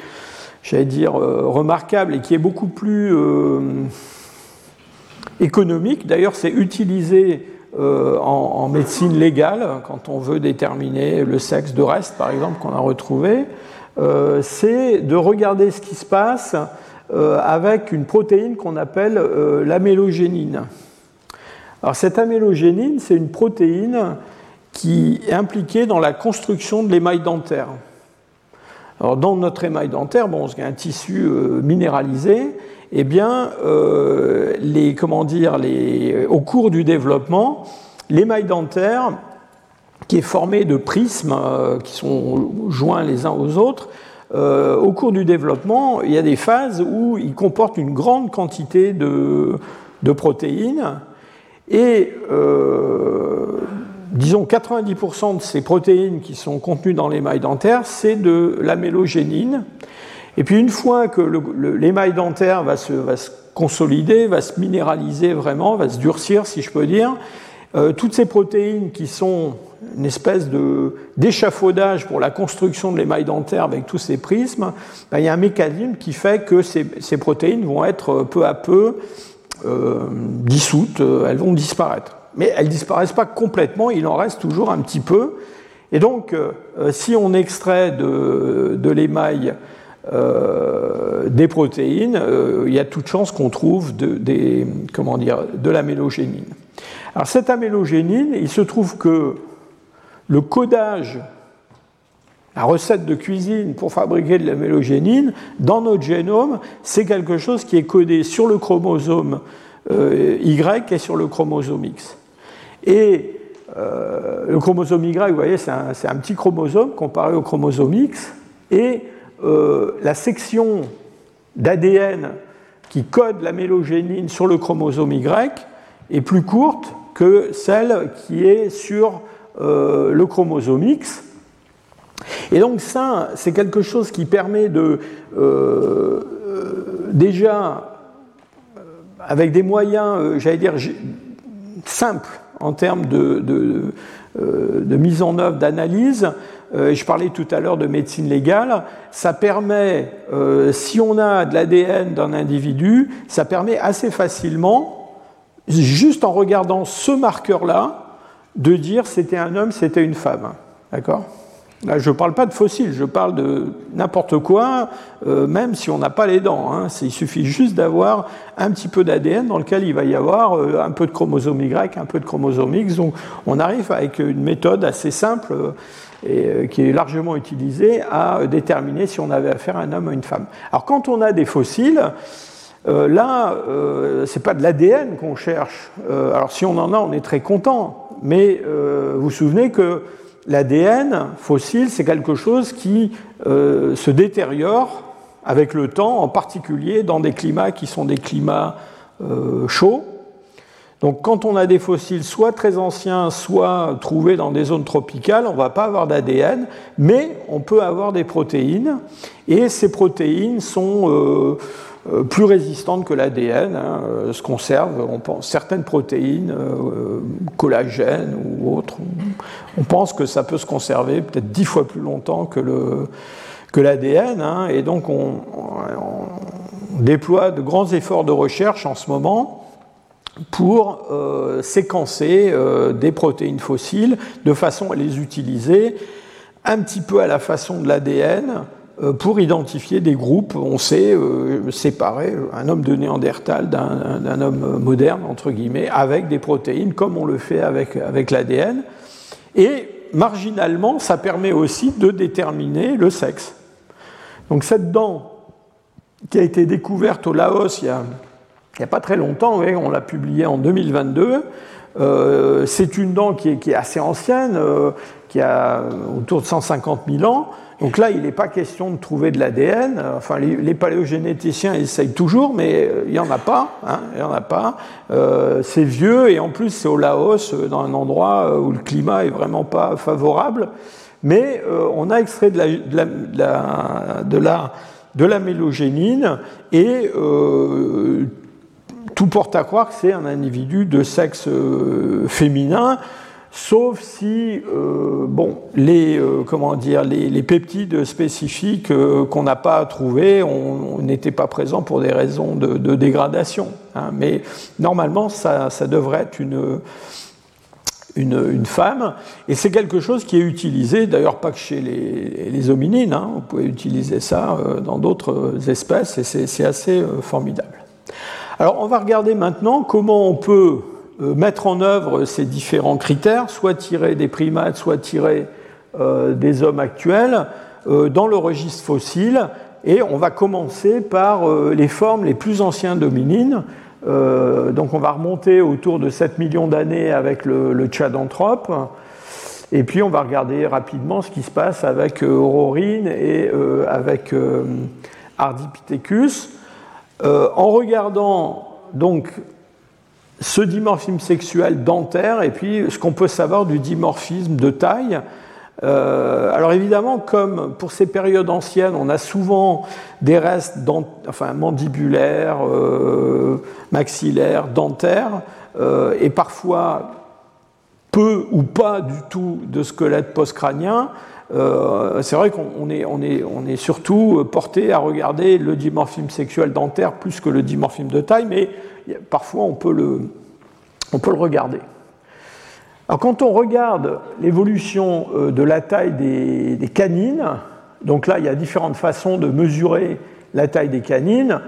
j'allais dire, remarquable et qui est beaucoup plus économique. D'ailleurs, c'est utilisé en, médecine légale quand on veut déterminer le sexe de reste, par exemple, qu'on a retrouvé. c'est de regarder ce qui se passe euh, avec une protéine qu'on appelle euh, l'amélogénine. Alors cette amélogénine, c'est une protéine qui est impliquée dans la construction de l'émail dentaire. Alors dans notre émail dentaire, bon, y a un tissu euh, minéralisé, eh bien, les, comment les, au cours du développement, l'émail dentaire, qui est formé de prismes qui sont joints les uns aux autres, au cours du développement, il y a des phases où il comporte une grande quantité de, de protéines et disons 90% de ces protéines qui sont contenues dans l'émail dentaire, c'est de la mélogénine. Et puis une fois que l'émail dentaire va se, va se, consolider, va se minéraliser vraiment, va se durcir si je peux dire, euh, toutes ces protéines qui sont une espèce d'échafaudage pour la construction de l'émail dentaire avec tous ces prismes, ben, il y a un mécanisme qui fait que ces, ces protéines vont être peu à peu euh, dissoutes, elles vont disparaître mais elles ne disparaissent pas complètement, il en reste toujours un petit peu. Et donc, euh, si on extrait de, l'émail euh, des protéines, euh, il y a toute chance qu'on trouve de, comment dire, de l'amélogénine. Alors, cette amélogénine, il se trouve que le codage, la recette de cuisine pour fabriquer de l'amélogénine, dans notre génome, c'est quelque chose qui est codé sur le chromosome Y et sur le chromosome X. Et euh, le chromosome Y, vous voyez, c'est un, petit chromosome comparé au chromosome X. Et euh, la section d'ADN qui code la mélogénine sur le chromosome Y est plus courte que celle qui est sur euh, le chromosome X. Et donc ça, c'est quelque chose qui permet de déjà, avec des moyens, j'allais dire, simples, en termes euh, de, mise en œuvre, d'analyse. Euh, je parlais tout à l'heure de médecine légale. Ça permet, euh, si on a de l'ADN d'un individu, ça permet assez facilement, juste en regardant ce marqueur-là, de dire c'était un homme, c'était une femme. D'accord? Là, je ne parle pas de fossiles, je parle de n'importe quoi, euh, même si on n'a pas les dents. Hein. Il suffit juste d'avoir un petit peu d'ADN dans lequel il va y avoir euh, un peu de chromosome Y, un peu de chromosome X. Donc on arrive avec une méthode assez simple et qui est largement utilisée à déterminer si on avait affaire à un homme ou une femme. Alors quand on a des fossiles, là, ce n'est pas de l'ADN qu'on cherche. alors si on en a, on est très content. Mais vous vous souvenez que l'ADN fossile, c'est quelque chose qui euh, se détériore avec le temps, en particulier dans des climats qui sont des climats euh, chauds. Donc quand on a des fossiles soit très anciens, soit trouvés dans des zones tropicales, on ne va pas avoir d'ADN, mais on peut avoir des protéines, et ces protéines sont... Euh, euh, plus résistante que l'ADN, hein, euh, se conserve, on pense, certaines protéines, euh, collagène ou autres, on pense que ça peut se conserver peut-être dix fois plus longtemps que l'ADN, hein, et donc on, déploie de grands efforts de recherche en ce moment pour séquencer des protéines fossiles de façon à les utiliser un petit peu à la façon de l'ADN euh, pour identifier des groupes, on sait euh, séparer un homme de Néandertal d'un homme moderne, entre guillemets, avec des protéines, comme on le fait avec, avec l'ADN. Et marginalement, ça permet aussi de déterminer le sexe. Donc cette dent qui a été découverte au Laos il n'y a, a, pas très longtemps, on l'a publiée en 2022, euh, c'est une dent qui est, assez ancienne, qui a autour de 150 000 ans. Donc là, il n'est pas question de trouver de l'ADN. Enfin, les, paléogénéticiens essayent toujours, mais euh, il n'y en a pas. Hein, il y en a pas. Euh, c'est vieux et en plus, c'est au Laos, euh, dans un endroit où le climat est vraiment pas favorable. Mais on a extrait de la, de la, de la, de la mélogénine et tout porte à croire que c'est un individu de sexe féminin sauf si euh, euh, les, peptides spécifiques euh, qu'on n'a pas trouvés n'étaient pas présents pour des raisons de, dégradation. Hein. mais normalement, ça, devrait être une, femme, et c'est quelque chose qui est utilisé, d'ailleurs pas que chez les, les hominines, hein. vous utiliser ça dans d'autres espèces, et c'est assez formidable. Alors on va regarder maintenant comment on peut euh, mettre en œuvre ces différents critères, soit tirer des primates, soit tirer euh, des hommes actuels, euh, dans le registre fossile, Et on va commencer par les formes les plus anciennes d'hominines. donc on va remonter autour de 7 millions d'années avec le, le. Et puis on va regarder rapidement ce qui se passe avec Aurorine et avec Ardipithecus. En regardant donc ce dimorphisme sexuel dentaire et puis ce qu'on peut savoir du dimorphisme de taille. Euh, alors évidemment, comme pour ces périodes anciennes, on a souvent des restes enfin, mandibulaires, euh, maxillaires, dentaires, euh, et parfois peu ou pas du tout de squelette postcrânien, c'est vrai qu'on est, on est, on est, surtout porté à regarder le dimorphisme sexuel dentaire plus que le dimorphisme de taille, mais parfois on peut le, on peut le regarder. Alors quand on regarde l'évolution euh, de la taille des, canines, donc là il y a différentes façons de mesurer la taille des canines,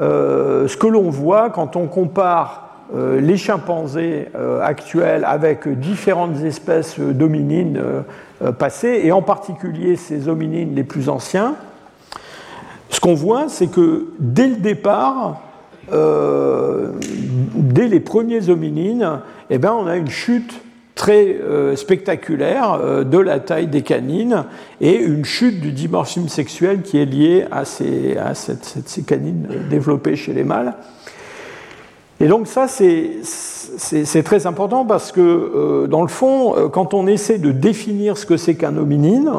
euh, ce que l'on voit quand on compare euh, les chimpanzés actuels avec différentes espèces d'hominines passées, et en particulier ces hominines les plus anciens, ce qu'on voit, c'est que dès le départ, euh, dès les premiers hominines, eh ben, on a une chute très euh, spectaculaire euh, de la taille des canines et une chute du dimorphisme sexuel qui est liée à ces canines développées chez les mâles. Et donc ça, c'est très important parce que, dans le fond, quand on essaie de définir ce que c'est qu'un hominine,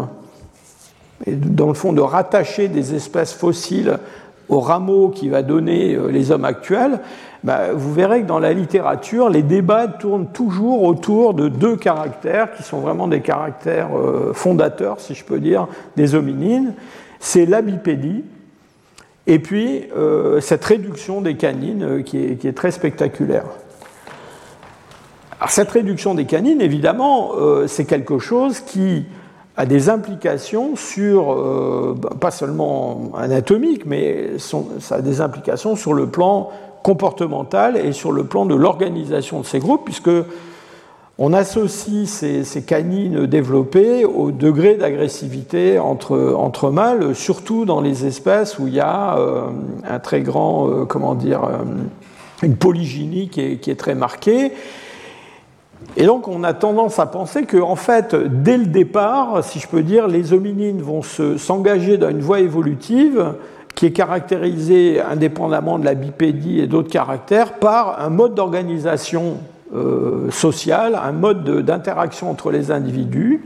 et dans le fond de rattacher des espèces fossiles au rameau qui va donner euh, les hommes actuels, bah, vous verrez que dans la littérature, les débats tournent toujours autour de deux caractères qui sont vraiment des caractères euh, fondateurs, si je peux dire, des hominines. C'est la bipédie et puis euh, cette réduction des canines qui est, très spectaculaire. Alors, cette réduction des canines, évidemment, c'est quelque chose qui a des implications sur, euh, bah, pas seulement anatomiques, mais ça a des implications sur le plan comportemental et sur le plan de l'organisation de ces groupes, puisque on associe ces, canines développées au degré d'agressivité entre, mâles, surtout dans les espèces où il y a euh, un très grand, euh, comment dire, une polygynie qui est, qui est très marquée. Et donc on a tendance à penser que, en fait, dès le départ, si je peux dire, les hominines vont s'engager dans une voie évolutive qui est caractérisée, indépendamment de la bipédie et d'autres caractères, par un mode d'organisation euh, sociale, un mode d'interaction entre les individus,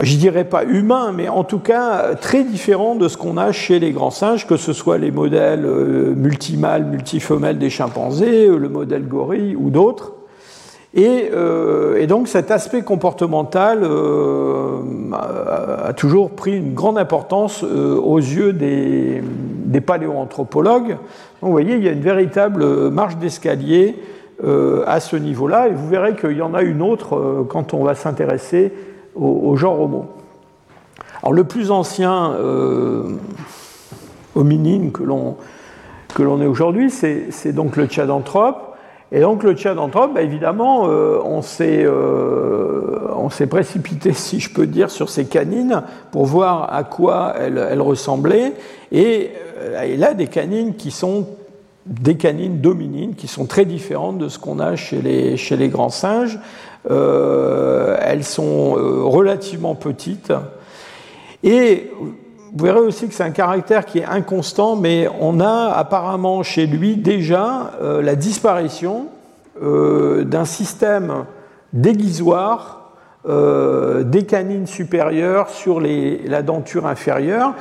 je dirais pas humain, mais en tout cas très différent de ce qu'on a chez les grands singes, que ce soit les modèles euh, multimâles, multifemelles des chimpanzés, le modèle gorille ou d'autres. Euh, et, donc cet aspect comportemental euh, a, toujours pris une grande importance euh, aux yeux des, paléoanthropologues. Vous voyez, il y a une véritable marche d'escalier à ce niveau-là, et vous verrez qu'il y en a une autre quand on va s'intéresser au, genre Homo. Alors le plus ancien hominine que l'on ait aujourd'hui, c'est donc le Tchadanthrope. Et donc le Tchadanthrope, bah, évidemment, euh, euh, on s'est précipité, <laughs> si je peux dire, sur ces canines pour voir à quoi elles, ressemblaient. Et a des canines qui sont des canines dominines, qui sont très différentes de ce qu'on a chez les, grands singes. Euh, elles sont relativement petites. Et vous verrez aussi que c'est un caractère qui est inconstant, mais on a apparemment chez lui déjà euh, la disparition euh, d'un système déguisoire euh, des canines supérieures sur la denture inférieure,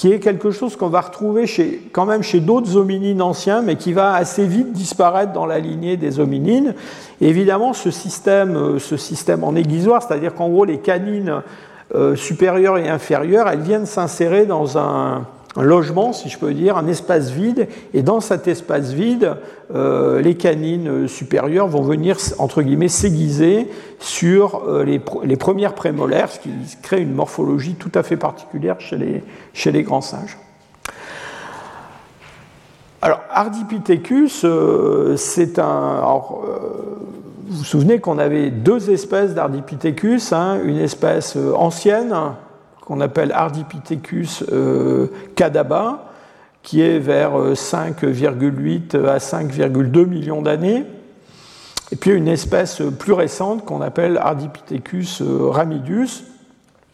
qui est quelque chose qu'on va retrouver quand même chez d'autres hominines anciens, mais qui va assez vite disparaître dans la lignée des hominines. évidemment, ce système, ce système en aiguisoire, c'est-à-dire qu'en gros, les canines euh, supérieures et inférieures, elles viennent s'insérer dans un, logement, si je peux dire, un espace vide, et dans cet espace vide, euh, les canines supérieures vont venir, entre guillemets, s'aiguiser sur euh, les, premières prémolaires, ce qui crée une morphologie tout à fait particulière chez les, grands singes. Alors, Ardipithecus, c'est un vous vous souvenez qu'on avait deux espèces d'Ardipithecus, hein, une espèce euh, ancienne qu'on appelle Ardipithecus cadaba, qui est vers 5,8 à 5,2 millions d'années. Et puis une espèce plus récente qu'on appelle Ardipithecus ramidus.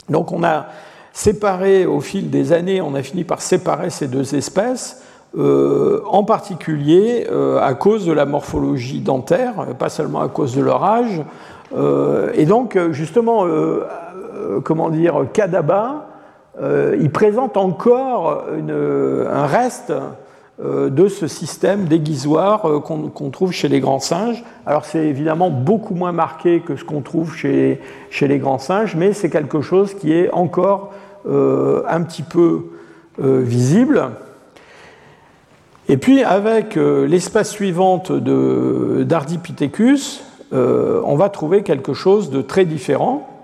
Donc on a séparé au fil des années, on a fini par séparer ces deux espèces euh, en particulier euh, à cause de la morphologie dentaire, pas seulement à cause de leur âge. Euh, et donc, justement, comment dire, Kadaba, il présente encore un reste de ce système déguisoire qu'on trouve chez les grands singes. Alors c'est évidemment beaucoup moins marqué que ce qu'on trouve chez, les grands singes, mais c'est quelque chose qui est encore un petit peu visible. Et puis avec euh, l'espace suivante d'Ardipithecus, euh, on va trouver quelque chose de très différent.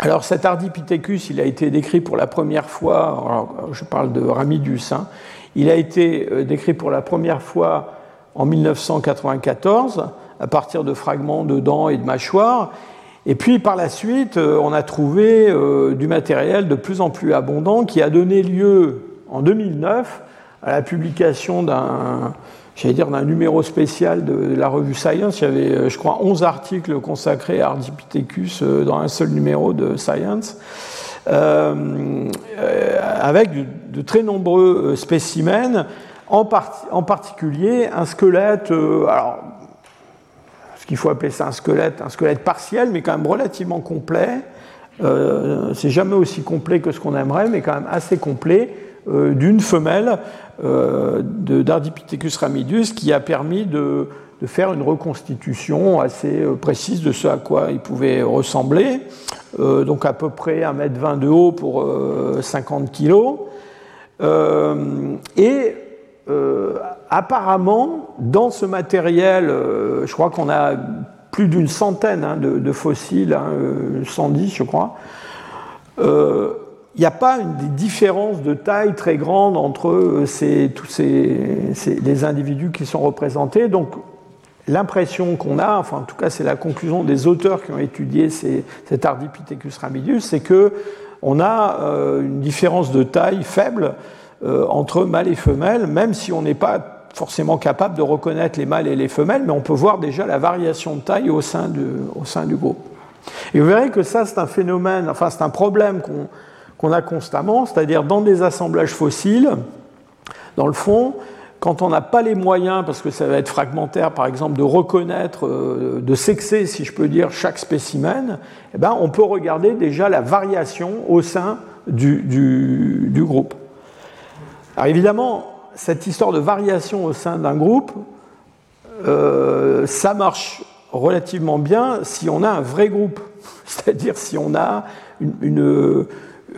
Alors cet Ardipithecus, il a été décrit pour la première fois, je parle de Ramidus, hein, il a été euh, décrit pour la première fois en 1994 à partir de fragments de dents et de mâchoires. Et puis par la suite, on a trouvé du matériel de plus en plus abondant qui a donné lieu en 2009 à la publication d'un j'allais dire d'un numéro spécial de la revue Science. Il y avait, euh, je crois, 11 articles consacrés à Ardipithecus euh, dans un seul numéro de Science, euh, avec de, très nombreux spécimens, en, particulier un squelette. alors, ce qu'il faut appeler ça un squelette, un squelette partiel, mais quand même relativement complet. C'est jamais aussi complet que ce qu'on aimerait, mais quand même assez complet euh, d'une femelle euh, d'Ardipithecus ramidus qui a permis de, faire une reconstitution assez euh, précise de ce à quoi il pouvait ressembler. donc à peu près 1m20 de haut pour 50 kg. et apparemment, dans ce matériel, je crois qu'on a plus d'une centaine hein, de, fossiles, 110 hein, je crois, il n'y a pas une des différences de taille très grande entre euh, tous ces, les individus qui sont représentés. Donc, l'impression qu'on a, enfin en tout cas c'est la conclusion des auteurs qui ont étudié cet Ardipithecus ramidus, c'est que on a euh, une différence de taille faible euh, entre mâles et femelles, même si on n'est pas forcément capable de reconnaître les mâles et les femelles, mais on peut voir déjà la variation de taille au sein, au sein du groupe. Et vous verrez que ça c'est un phénomène, enfin c'est un problème qu'on qu'on a constamment, c'est-à-dire dans des assemblages fossiles, dans le fond, quand on n'a pas les moyens, parce que ça va être fragmentaire, par exemple, de reconnaître, euh, de sexer, si je peux dire, chaque spécimen, eh ben, on peut regarder déjà la variation au sein du, groupe. Alors évidemment, cette histoire de variation au sein d'un groupe, euh, ça marche relativement bien si on a un vrai groupe, <laughs> c'est-à-dire si on a une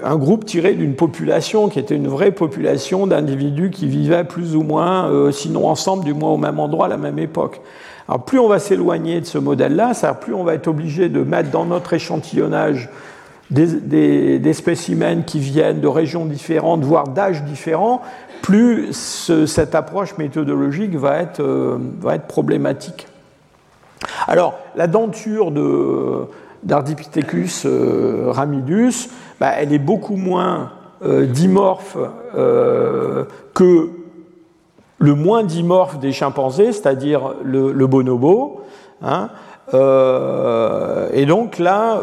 un groupe tiré d'une population qui était une vraie population d'individus qui vivaient plus ou moins, euh, sinon ensemble, du moins au même endroit à la même époque. Alors plus on va s'éloigner de ce modèle-là, plus on va être obligé de mettre dans notre échantillonnage des, spécimens qui viennent de régions différentes, voire d'âges différents, plus cette approche méthodologique va être, euh, va être problématique. Alors, la denture d'Ardipithecus euh, ramidus, bah, elle est beaucoup moins euh, dimorphe euh, que le moins dimorphe des chimpanzés, c'est-à-dire le, bonobo. Hein. Et donc là,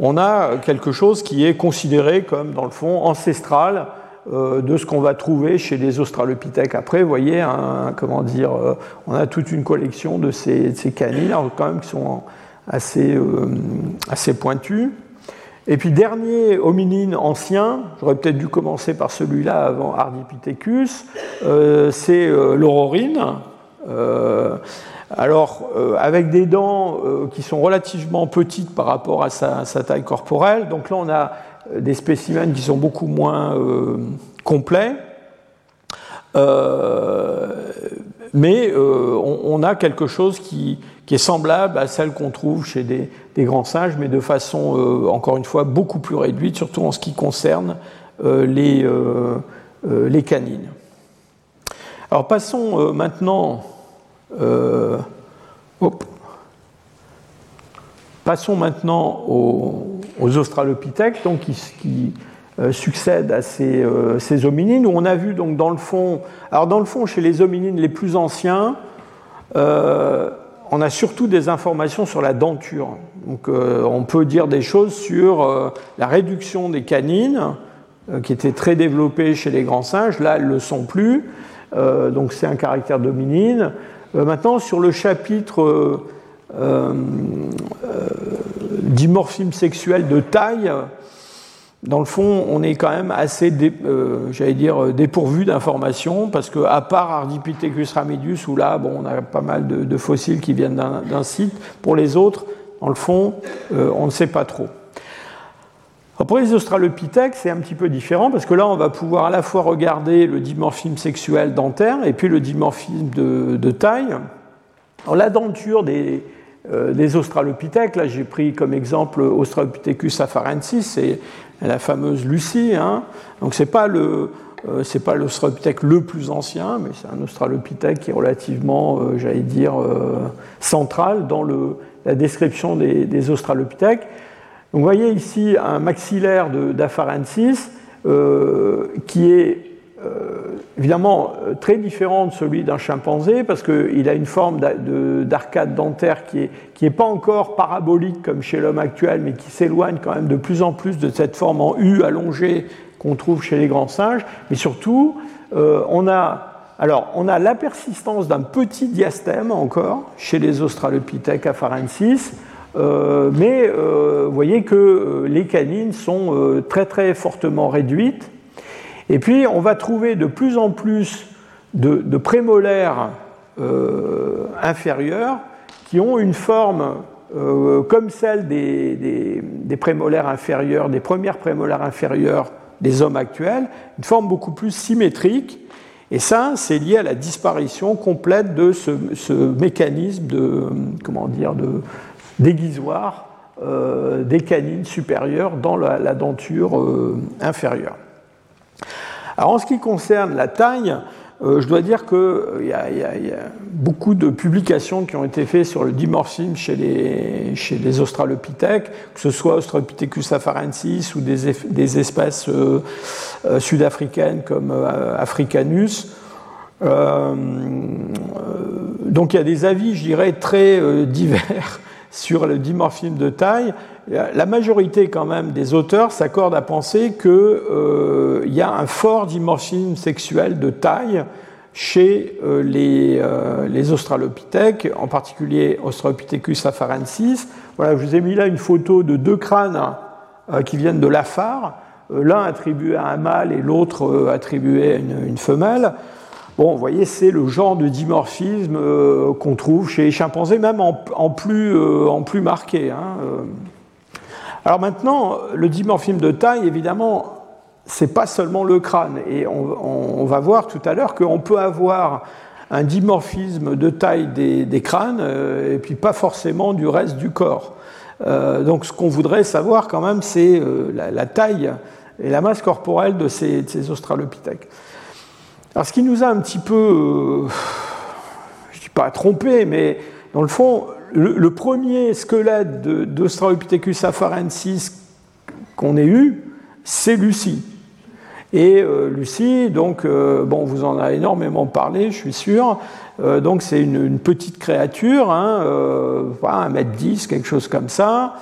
on a quelque chose qui est considéré comme, dans le fond, ancestral de ce qu'on va trouver chez les australopithèques. Après, vous voyez, dire, on a toute une collection de ces, canines, quand même, qui sont assez, assez pointus. Et puis dernier hominine ancien, j'aurais peut-être dû commencer par celui-là avant Ardipithecus, euh, c'est euh, l'aurorine. Euh, alors, avec des dents qui sont relativement petites par rapport à sa, taille corporelle. Donc là, on a des spécimens qui sont beaucoup moins complets. mais on, a quelque chose qui, qui est semblable à celle qu'on trouve chez des, grands singes, mais de façon, euh, encore une fois, beaucoup plus réduite, surtout en ce qui concerne euh, les, euh, les, canines. Alors passons maintenant, passons maintenant au, aux australopithèques, donc qui, succèdent à ces, ces, hominines, où on a vu donc dans le fond, alors dans le fond, chez les hominines les plus anciens, on a surtout des informations sur la denture. Donc, euh, on peut dire des choses sur euh, la réduction des canines, euh, qui était très développée chez les grands singes. Là, elles ne le sont plus. donc, c'est un caractère dominine. maintenant, sur le chapitre dimorphisme sexuel de taille, dans le fond, on est quand même assez, euh, j'allais dire, euh, dépourvu d'informations, parce qu'à part Ardipithecus ramidus, où là, bon, on a pas mal de, fossiles qui viennent d'un site, pour les autres, dans le fond, euh, on ne sait pas trop. pour les australopithèques, c'est un petit peu différent, parce que là, on va pouvoir à la fois regarder le dimorphisme sexuel dentaire et puis le dimorphisme de, de taille. Alors, la denture des, des australopithèques, là j'ai pris comme exemple Australopithecus afarensis, c'est la fameuse Lucie. Hein. Donc c'est pas le euh, pas l'australopithèque le plus ancien, mais c'est un australopithèque qui est relativement, euh, j'allais dire, euh, central dans le, la description des, australopithèques. Donc vous voyez ici un maxillaire d'Afarensis qui est euh, évidemment euh, très différent de celui d'un chimpanzé parce qu'il a une forme d'arcade dentaire qui n'est qui est pas encore parabolique comme chez l'homme actuel, mais qui s'éloigne quand même de plus en plus de cette forme en U allongée qu'on trouve chez les grands singes. Mais surtout, euh, on a alors, on a la persistance d'un petit diastème encore chez les Australopithèques afarensis, euh, mais vous voyez que les canines sont très très fortement réduites et puis, on va trouver de plus en plus de, prémolaires euh, inférieurs qui ont une forme euh, comme celle des, prémolaires inférieurs, des premières prémolaires inférieures des hommes actuels, une forme beaucoup plus symétrique. Et ça, c'est lié à la disparition complète de ce, mécanisme de, comment dire, de déguisoir euh, des canines supérieures dans la denture inférieure. Alors, en ce qui concerne la taille, euh, je dois dire qu'il euh, y, a beaucoup de publications qui ont été faites sur le dimorphisme chez les, australopithèques, que ce soit Australopithecus afarensis ou des, des espèces euh, sud-africaines comme Africanus. donc il y a des avis, je dirais, très divers sur le dimorphisme de taille. La majorité quand même des auteurs s'accordent à penser qu'il euh, y a un fort dimorphisme sexuel de taille chez euh, les, euh, les, australopithèques, en particulier Australopithecus afarensis. Voilà, je vous ai mis là une photo de deux crânes qui viennent de l'afar, l'un attribué à un mâle et l'autre attribué à une, femelle. Bon, vous voyez, c'est le genre de dimorphisme qu'on trouve chez les chimpanzés, même en, en plus, marqué. Hein, alors maintenant, le dimorphisme de taille, évidemment, c'est pas seulement le crâne. Et on, va voir tout à l'heure qu'on peut avoir un dimorphisme de taille des, crânes euh, et puis pas forcément du reste du corps. Euh, donc ce qu'on voudrait savoir quand même, c'est euh, la, taille et la masse corporelle de ces, australopithèques. Alors ce qui nous a un petit peu, je ne dis pas trompé, mais dans le fond, le, premier squelette d'Australopithecus afarensis qu'on ait eu, c'est Lucie. Et euh, Lucie, donc, euh, bon, vous en a énormément parlé, je suis sûr. Euh, donc, c'est une, petite créature, hein, 1m10, quelque chose comme ça,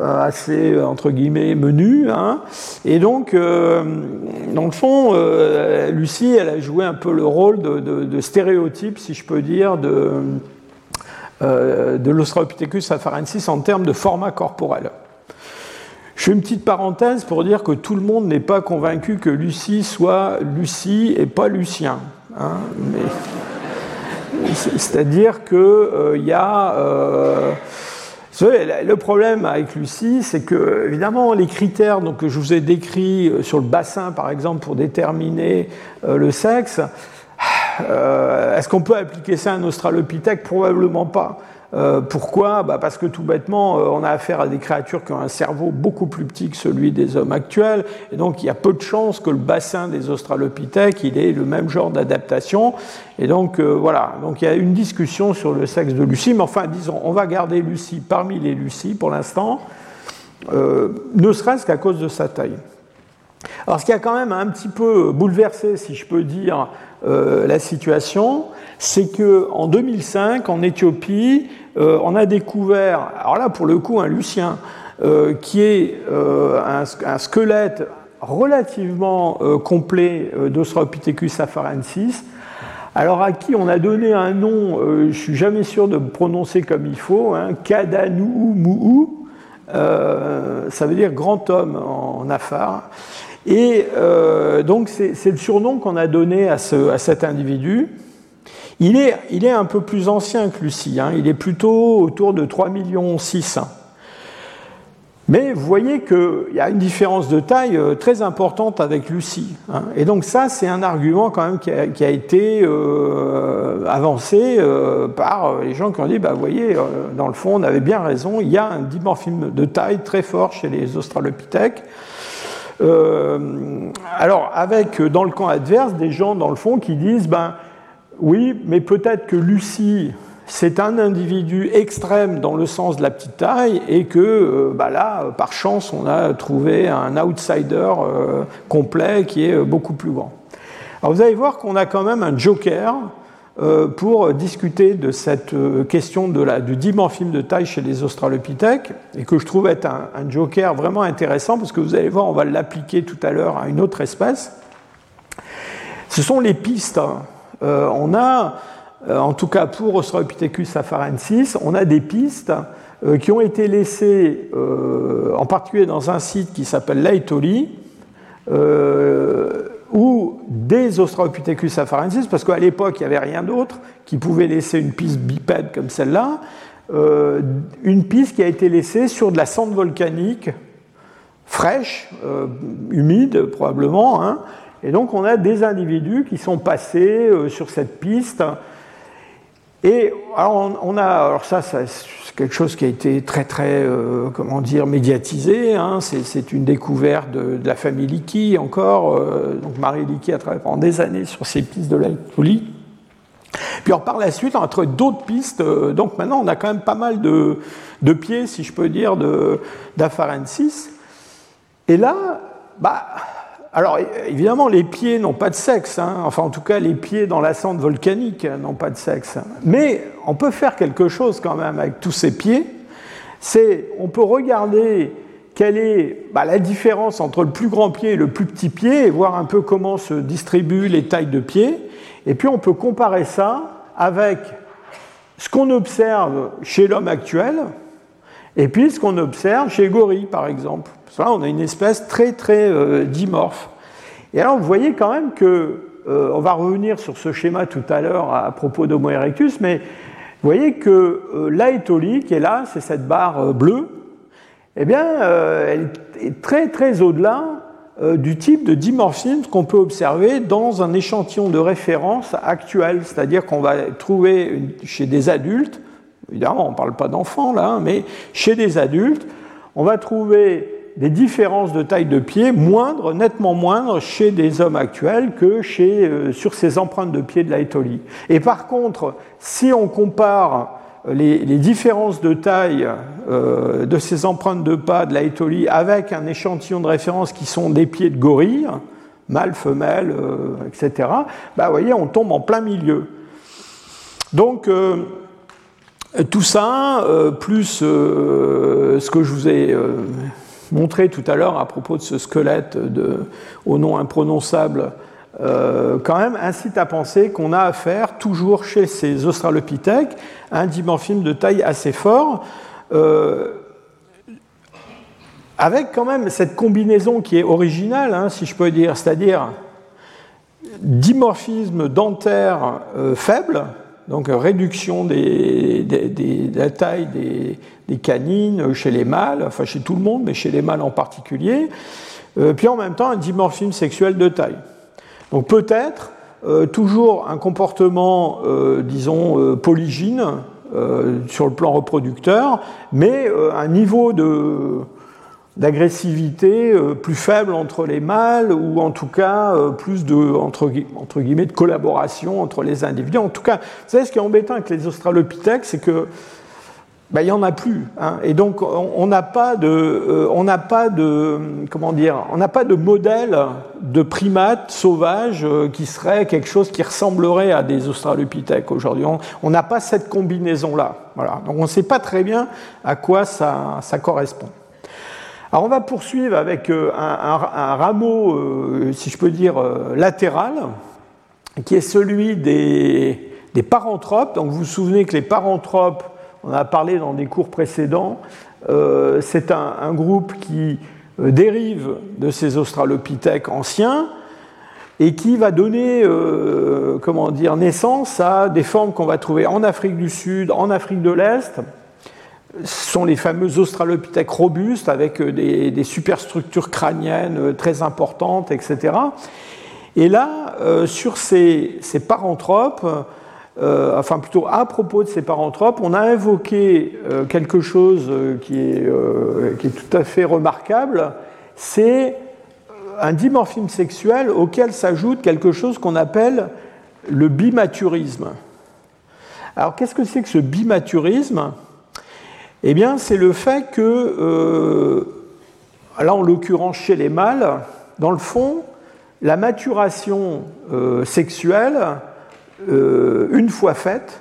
assez, entre guillemets, menu. Hein. Et donc, dans le fond, Lucie, elle a joué un peu le rôle de, stéréotype, si je peux dire, de euh, de l'Australopithecus afarensis en termes de format corporel. Je fais une petite parenthèse pour dire que tout le monde n'est pas convaincu que Lucie soit Lucie et pas Lucien. Hein, c'est-à-dire qu'il euh, y a. Euh, le problème avec Lucie, c'est que, évidemment, les critères que je vous ai décrits sur le bassin, par exemple, pour déterminer le sexe, euh, est-ce qu'on peut appliquer ça à un australopithèque? Probablement pas. Euh, pourquoi? Bah Parce que tout bêtement, euh, on a affaire à des créatures qui ont un cerveau beaucoup plus petit que celui des hommes actuels, et donc il y a peu de chances que le bassin des australopithèques il ait le même genre d'adaptation. Et donc voilà, donc il y a une discussion sur le sexe de Lucie, mais enfin disons, on va garder Lucie parmi les Lucies pour l'instant. ne serait-ce qu'à cause de sa taille. Alors ce qui a quand même un petit peu bouleversé, si je peux dire, la situation, c'est qu'en 2005, en Éthiopie, on a découvert, alors là pour le coup un Lucien, qui est un, squelette relativement complet d'Australopithecus afarensis, alors à qui on a donné un nom, euh, je suis jamais sûr de prononcer comme il faut, hein, euh, ça veut dire grand homme en, afar. Et euh, donc c'est le surnom qu'on a donné à, cet individu. Il est, un peu plus ancien que Lucie, hein. il est plutôt autour de 3 millions 6. Mais vous voyez qu'il y a une différence de taille euh, très importante avec Lucie. Hein. Et donc ça, c'est un argument quand même qui a, été euh, avancé par les gens qui ont dit, bah, vous voyez, dans le fond, on avait bien raison, il y a un dimorphisme de taille très fort chez les australopithèques. Alors, avec dans le camp adverse des gens, dans le fond, qui disent, ben, oui, mais peut-être que Lucie c'est un individu extrême dans le sens de la petite taille et que euh, bah là, par chance, on a trouvé un outsider euh, complet qui est beaucoup plus grand. Alors vous allez voir qu'on a quand même un joker euh, pour discuter de cette question de la, du dimorphisme de taille chez les australopithèques et que je trouve être un, joker vraiment intéressant parce que vous allez voir, on va l'appliquer tout à l'heure à une autre espèce. Ce sont les pistes. on a euh, en tout cas pour Australopithecus afarensis, on a des pistes euh, qui ont été laissées euh, en particulier dans un site qui s'appelle Laetoli, où des Australopithecus afarensis, parce qu'à l'époque il n'y avait rien d'autre qui pouvait laisser une piste bipède comme celle-là, une piste qui a été laissée sur de la cendre volcanique fraîche, humide probablement, hein. et donc on a des individus qui sont passés sur cette piste et on a, alors ça, quelque chose qui a été très très, euh, comment dire, médiatisé. Hein. c'est une découverte de, la famille Leakey encore. Euh, donc Marie Leakey a travaillé pendant des années sur ces pistes de l'alcoolie. Puis alors, par la suite, on a trouvé d'autres pistes. Euh, donc maintenant, on a quand même pas mal de, de pieds, si je peux dire, d'apharensis. Et là, bah, alors évidemment, les pieds n'ont pas de sexe, hein. enfin en tout cas les pieds dans la cendre volcanique n'ont pas de sexe. Mais on peut faire quelque chose quand même avec tous ces pieds. C'est, on peut regarder quelle est bah, la différence entre le plus grand pied et le plus petit pied et voir un peu comment se distribuent les tailles de pieds. Et puis on peut comparer ça avec ce qu'on observe chez l'homme actuel et puis ce qu'on observe chez gorille par exemple. On a une espèce très très euh, dimorphe. Et alors, vous voyez quand même que, euh, on va revenir sur ce schéma tout à l'heure à, propos d'Homo erectus, mais vous voyez que euh, l'aétolie qui là, c'est cette barre bleue, eh bien, elle est très très au-delà du type de dimorphisme qu'on peut observer dans un échantillon de référence actuel, c'est-à-dire qu'on va trouver chez des adultes, évidemment on ne parle pas d'enfants là, hein, mais chez des adultes, on va trouver des différences de taille de pied moindres, nettement moindres chez des hommes actuels que chez, euh, sur ces empreintes de pied de la Et par contre, si on compare les, différences de taille euh, de ces empreintes de pas de la avec un échantillon de référence qui sont des pieds de gorille, mâle, femelle, euh, etc., bah, vous voyez, on tombe en plein milieu. Donc, tout ça, plus ce que je vous ai montré tout à l'heure à propos de ce squelette au nom imprononçable, euh, quand même incite à penser qu'on a affaire, toujours chez ces australopithèques, à un dimorphisme de taille assez fort, euh, avec quand même cette combinaison qui est originale, hein, si je peux dire, c'est-à-dire dimorphisme dentaire euh, faible, donc réduction des, de la taille des, canines chez les mâles, enfin chez tout le monde, mais chez les mâles en particulier, euh, puis en même temps un dimorphisme sexuel de taille. Donc peut-être euh, toujours un comportement, euh, disons, polygyne sur le plan reproducteur, mais un niveau de d'agressivité euh, plus faible entre les mâles ou en tout cas euh, plus de entre, guillemets de collaboration entre les individus. En tout cas, vous savez ce qui est embêtant avec les australopithèques, c'est que ben, il n'y en a plus. Hein. Et donc, on n'a pas de, euh, on n'a pas de, comment dire, on n'a pas de modèle de primate sauvage qui serait quelque chose qui ressemblerait à des australopithèques aujourd'hui. On n'a pas cette combinaison-là. Voilà. Donc, on ne sait pas très bien à quoi ça, ça correspond. Alors, on va poursuivre avec euh, un, rameau, si je peux dire, latéral, qui est celui des, paranthropes. Donc, vous vous souvenez que les paranthropes on a parlé dans des cours précédents, euh, c'est un, groupe qui euh, dérive de ces australopithèques anciens et qui va donner euh, comment dire, naissance à des formes qu'on va trouver en Afrique du Sud, en Afrique de l'Est. Sont les fameux australopithèques robustes avec des, superstructures crâniennes très importantes, etc. Et là, sur ces, paranthropes, euh, enfin plutôt à propos de ces paranthropes, on a invoqué euh, quelque chose euh, qui est, tout à fait remarquable, c'est un dimorphisme sexuel auquel s'ajoute quelque chose qu'on appelle le bimaturisme. Alors qu'est-ce que c'est que ce bimaturisme? Eh bien c'est le fait que, là en l'occurrence chez les mâles, dans le fond, la maturation sexuelle euh, une fois faite,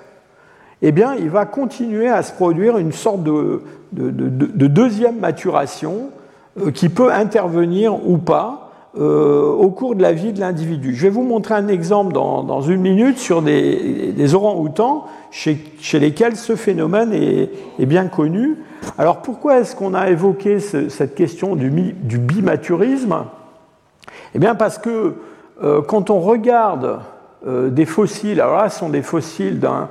eh bien, il va continuer à se produire une sorte de, deuxième maturation euh, qui peut intervenir ou pas euh, au cours de la vie de l'individu. Je vais vous montrer un exemple dans, une minute sur des, orangs-outans chez, lesquels ce phénomène est, bien connu. Alors pourquoi est-ce qu'on a évoqué cette question du, bimaturisme? Eh bien parce que quand on regarde euh, des fossiles. Alors là, ce sont des fossiles d'un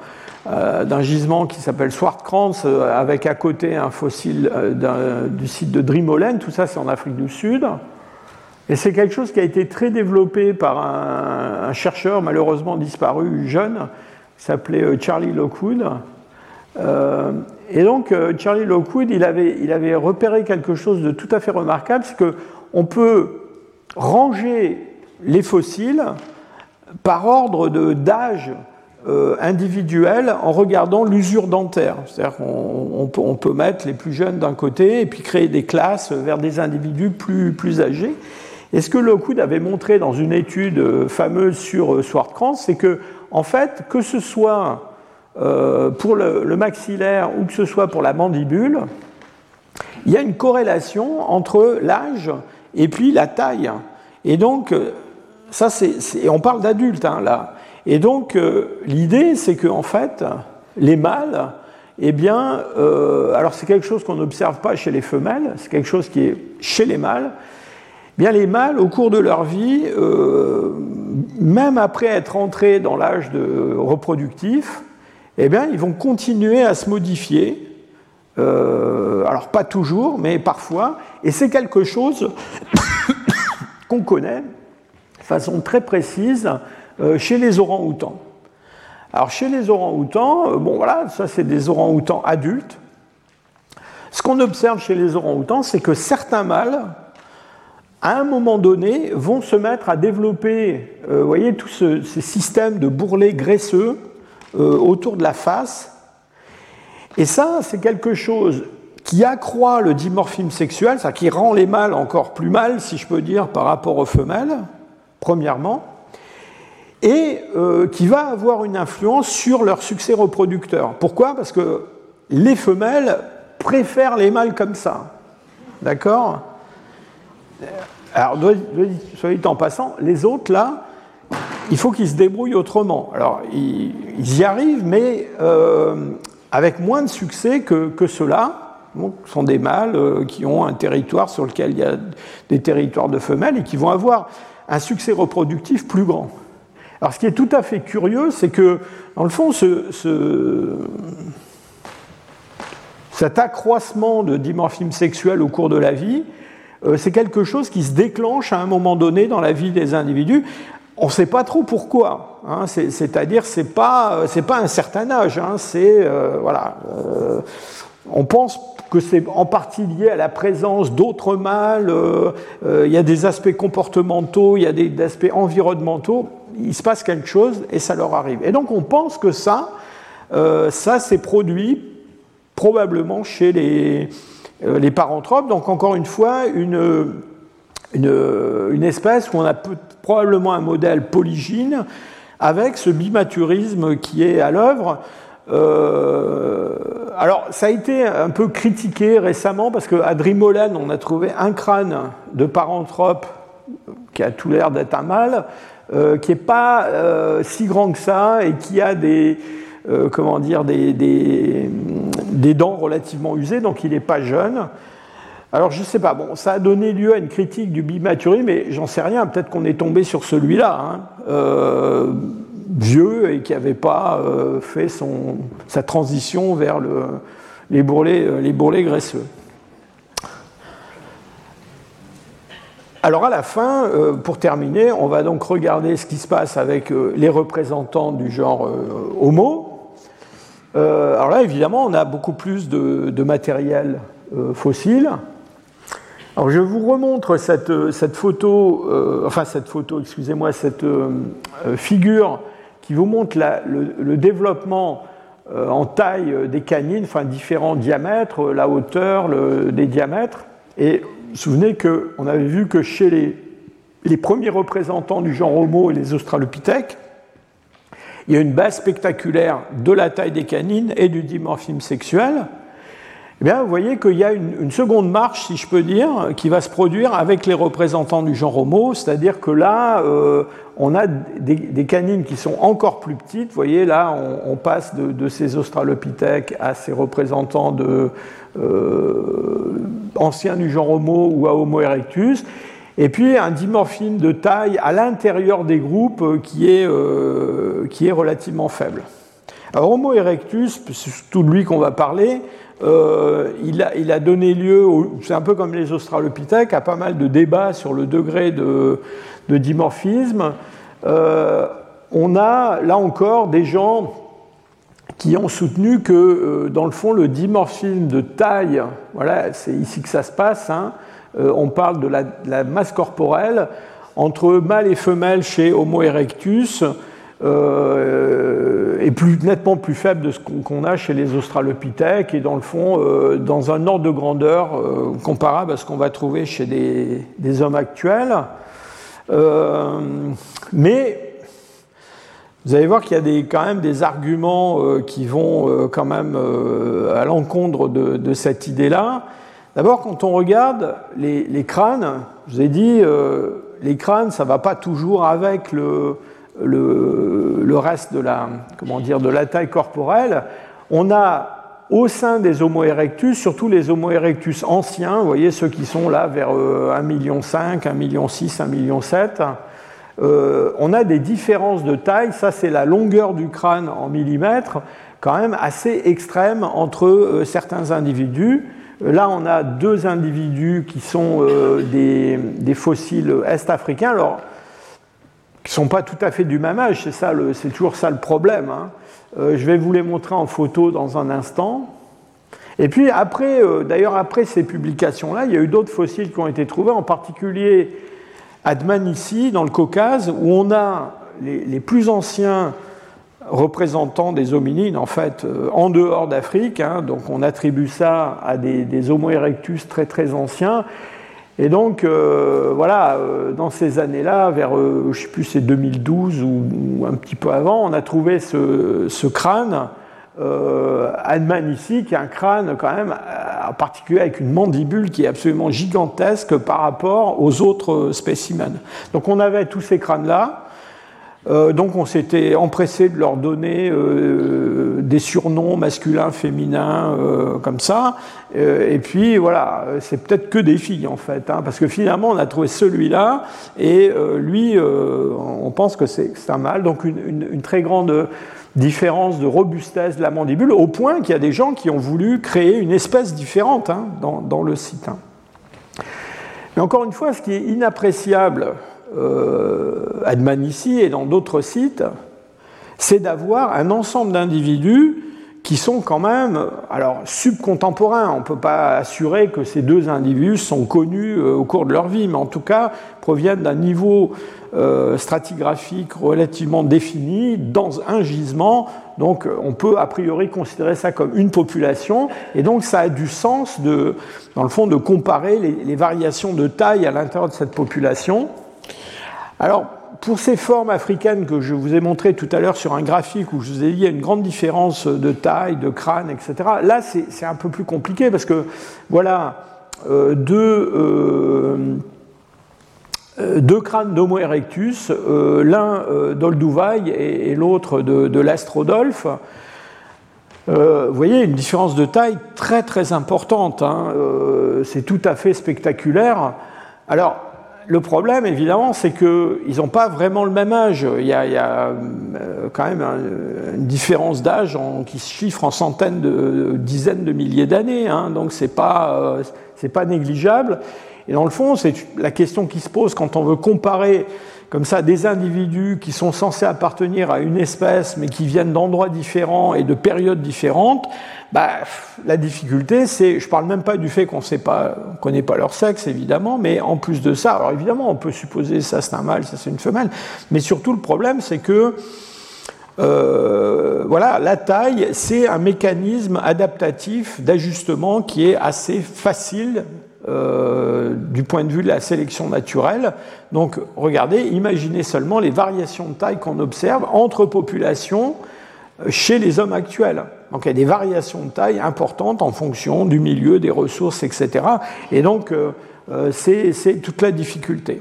euh, gisement qui s'appelle Swartkrans, euh, avec à côté un fossile du site de Drimolen. Tout ça, c'est en Afrique du Sud. Et c'est quelque chose qui a été très développé par un, chercheur malheureusement disparu jeune, qui s'appelait Charlie Lockwood. et donc, Charlie Lockwood, il avait, repéré quelque chose de tout à fait remarquable, c'est qu'on peut ranger les fossiles par ordre d'âge euh, individuel en regardant l'usure dentaire. C'est-à-dire qu'on on peut, mettre les plus jeunes d'un côté et puis créer des classes vers des individus plus âgés. Et ce que Lockwood avait montré dans une étude euh, fameuse sur euh, Swartkrans, c'est que, en fait, que ce soit pour le, maxillaire ou que ce soit pour la mandibule, il y a une corrélation entre l'âge et puis la taille. Et donc, ça, c'est, on parle d'adultes hein, là. Et donc, euh, l'idée, c'est qu'en en fait, les mâles, eh bien, euh, alors c'est quelque chose qu'on n'observe pas chez les femelles, c'est quelque chose qui est chez les mâles. Les mâles, au cours de leur vie, euh, même après être entrés dans l'âge de reproductif, eh bien, ils vont continuer à se modifier. alors, pas toujours, mais parfois. Et c'est quelque chose <coughs> qu'on connaît façon très précise euh, chez les orangs-outans. Alors chez les orangs-outans, euh, bon voilà, ça c'est des orangs-outans adultes. Ce qu'on observe chez les orangs-outans, c'est que certains mâles, à un moment donné, vont se mettre à développer, euh, vous voyez, tous ces systèmes de bourrelets graisseux autour de la face. Et ça, c'est quelque chose qui accroît le dimorphisme sexuel, ça qui rend les mâles encore plus mâles, si je peux dire, par rapport aux femelles premièrement, et euh, qui va avoir une influence sur leur succès reproducteur. Pourquoi? Parce que les femelles préfèrent les mâles comme ça. D'accord? Alors, soyez en passant, les autres, là, il faut qu'ils se débrouillent autrement. Alors, ils, y arrivent, mais euh, avec moins de succès que, que ceux-là. ce sont des mâles euh, qui ont un territoire sur lequel il y a des territoires de femelles et qui vont avoir un succès reproductif plus grand. Alors ce qui est tout à fait curieux, c'est que, dans le fond, ce, cet accroissement de dimorphisme sexuel au cours de la vie, c'est quelque chose qui se déclenche à un moment donné dans la vie des individus. On ne sait pas trop pourquoi. Hein, c'est-à-dire, c'est pas, c'est pas un certain âge. Hein, euh, voilà. Euh, on pense que c'est en partie lié à la présence d'autres mâles, euh, euh, il y a des aspects comportementaux, il y a des, aspects environnementaux, il se passe quelque chose et ça leur arrive. Et donc on pense que ça, euh, ça s'est produit probablement chez les, les paranthropes. Donc encore une fois, une, une, espèce où on a probablement un modèle polygyne avec ce bimaturisme qui est à l'œuvre. alors, ça a été un peu critiqué récemment parce qu'à Drimolen, on a trouvé un crâne de paranthrope qui a tout l'air d'être un mâle, euh, qui n'est pas euh, si grand que ça et qui a des, euh, comment dire, des, dents relativement usées, donc il n'est pas jeune. Alors je ne sais pas, bon, ça a donné lieu à une critique du bimaturisme, mais j'en sais rien, peut-être qu'on est tombé sur celui-là, hein, vieux et qui n'avait pas fait son, sa transition vers le, les, bourrelets, les bourrelets graisseux. Alors à la fin, euh, pour terminer, on va donc regarder ce qui se passe avec euh, les représentants du genre euh, alors là, évidemment, on a beaucoup plus de, matériel fossile. Alors je vous remontre cette, cette photo, enfin cette photo, excusez-moi, cette figure qui vous montre le, développement en taille des canines, enfin différents diamètres, la hauteur des diamètres. Et souvenez qu'on avait vu que chez les, premiers représentants du genre Homo et les Australopithèques, il y a une baisse spectaculaire de la taille des canines et du dimorphisme sexuel. Eh bien, vous voyez qu'il y a une, seconde marche, si je peux dire, qui va se produire avec les représentants du genre Homo, c'est-à-dire que là, euh, on a des, canines qui sont encore plus petites. Vous voyez, là, on, passe de, ces Australopithèques à ces représentants de, euh, anciens du genre Homo ou à Homo erectus. Et puis un dimorphisme de taille à l'intérieur des groupes euh, qui est, euh, qui est relativement faible. Alors Homo erectus, c'est surtout de lui qu'on va parler, il, a, il, a, donné lieu, c'est un peu comme les australopithèques, à pas mal de débats sur le degré de, de dimorphisme. on a là encore des gens qui ont soutenu que, euh, dans le fond, le dimorphisme de taille, voilà, c'est ici que ça se passe, hein, euh, on parle de la, masse corporelle, entre mâle et femelle chez Homo erectus, euh, est nettement plus faible de ce qu'on a chez les australopithèques et dans le fond dans un ordre de grandeur comparable à ce qu'on va trouver chez des, hommes actuels. mais vous allez voir qu'il y a quand même des arguments euh, qui vont euh, quand même euh, à l'encontre de, cette idée-là. D'abord, quand on regarde les, crânes, je vous ai dit, les crânes, ça ne va pas toujours avec le, reste de la, comment dire, de la taille corporelle. On a au sein des Homo erectus, surtout les Homo erectus anciens, vous voyez ceux qui sont là vers 1,5 million, 1,6 million, 1,7 million, euh, on a des différences de taille, ça c'est la longueur du crâne en millimètres, quand même assez extrême entre euh, certains individus. Là, on a deux individus qui sont euh, des, fossiles est-africains, alors qui ne sont pas tout à fait du même âge, c'est, toujours ça le problème. Hein. je vais vous les montrer en photo dans un instant. Et puis après, d'ailleurs après ces publications-là, il y a eu d'autres fossiles qui ont été trouvés, en particulier Adman ici, dans le Caucase, où on a les, plus anciens représentants des hominines, en fait, euh, en dehors d'Afrique. Hein. donc on attribue ça à des, Homo erectus très très anciens. Et donc, euh, voilà, euh, dans ces années-là, vers, je ne sais plus, c'est 2012 ou, un petit peu avant, on a trouvé ce crâne euh, ici, qui a un crâne quand même, en particulier avec une mandibule qui est absolument gigantesque par rapport aux autres spécimens. Donc on avait tous ces crânes-là. Euh, donc on s'était empressé de leur donner euh, des surnoms masculins, féminins, comme ça. et puis voilà, c'est peut-être que des filles en fait, hein, parce que finalement on a trouvé celui-là et lui, on pense que c'est un mâle. Donc une, une très grande différence de robustesse de la mandibule, au point qu'il y a des gens qui ont voulu créer une espèce différente hein, dans, le site. Hein. Mais encore une fois, ce qui est inappréciable euh, à Dman ici et dans d'autres sites, c'est d'avoir un ensemble d'individus qui sont quand même alors subcontemporains. On ne peut pas assurer que ces deux individus sont connus euh, au cours de leur vie, mais en tout cas proviennent d'un niveau euh, stratigraphique relativement défini dans un gisement. Donc on peut a priori considérer ça comme une population, et donc ça a du sens de, dans le fond, de comparer les variations de taille à l'intérieur de cette population. Alors pour ces formes africaines que je vous ai montrées tout à l'heure sur un graphique où je vous ai dit il y a une grande différence de taille, de crâne, etc. Là, c'est un peu plus compliqué parce que, voilà, euh, deux, euh, euh, deux, crânes d'Homo erectus, l'un d'Olduvai et, l'autre de, de vous voyez une différence de taille très très importante. Hein, c'est tout à fait spectaculaire. Alors, le problème, évidemment, c'est qu'ils n'ont pas vraiment le même âge. Il y a, euh, quand même une différence d'âge qui se chiffre en centaines de dizaines de milliers d'années. Hein. donc c'est pas euh, pas négligeable. Et dans le fond, c'est la question qui se pose quand on veut comparer comme ça des individus qui sont censés appartenir à une espèce mais qui viennent d'endroits différents et de périodes différentes, bah, la difficulté c'est, je parle même pas du fait qu'on ne pas, connaît pas leur sexe évidemment, mais en plus de ça, alors évidemment on peut supposer ça c'est un mâle, ça c'est une femelle, mais surtout le problème c'est que euh, voilà, la taille, c'est un mécanisme adaptatif d'ajustement qui est assez facile euh, du point de vue de la sélection naturelle. Donc regardez, imaginez seulement les variations de taille qu'on observe entre populations euh, chez les hommes actuels. Donc il y a des variations de taille importantes en fonction du milieu, des ressources, etc. Et donc euh, c'est toute la difficulté.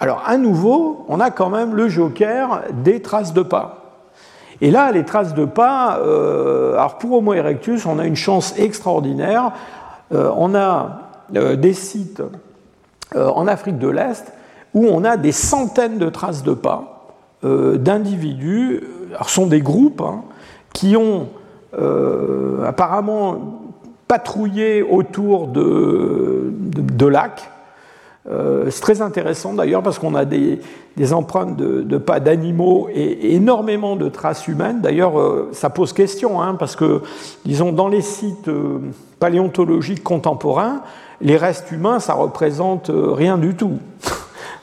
Alors à nouveau, on a quand même le joker des traces de pas. Et là, les traces de pas, alors pour Homo erectus, on a une chance extraordinaire. on a des sites euh, en Afrique de l'Est où on a des centaines de traces de pas euh, d'individus, alors sont des groupes hein, qui ont apparemment patrouillé autour de, de, lacs. c'est très intéressant d'ailleurs parce qu'on a des, empreintes de, pas d'animaux et, énormément de traces humaines. D'ailleurs, ça pose question hein, parce que, disons, dans les sites paléontologiques contemporains, les restes humains, ça représente euh, rien du tout. <laughs>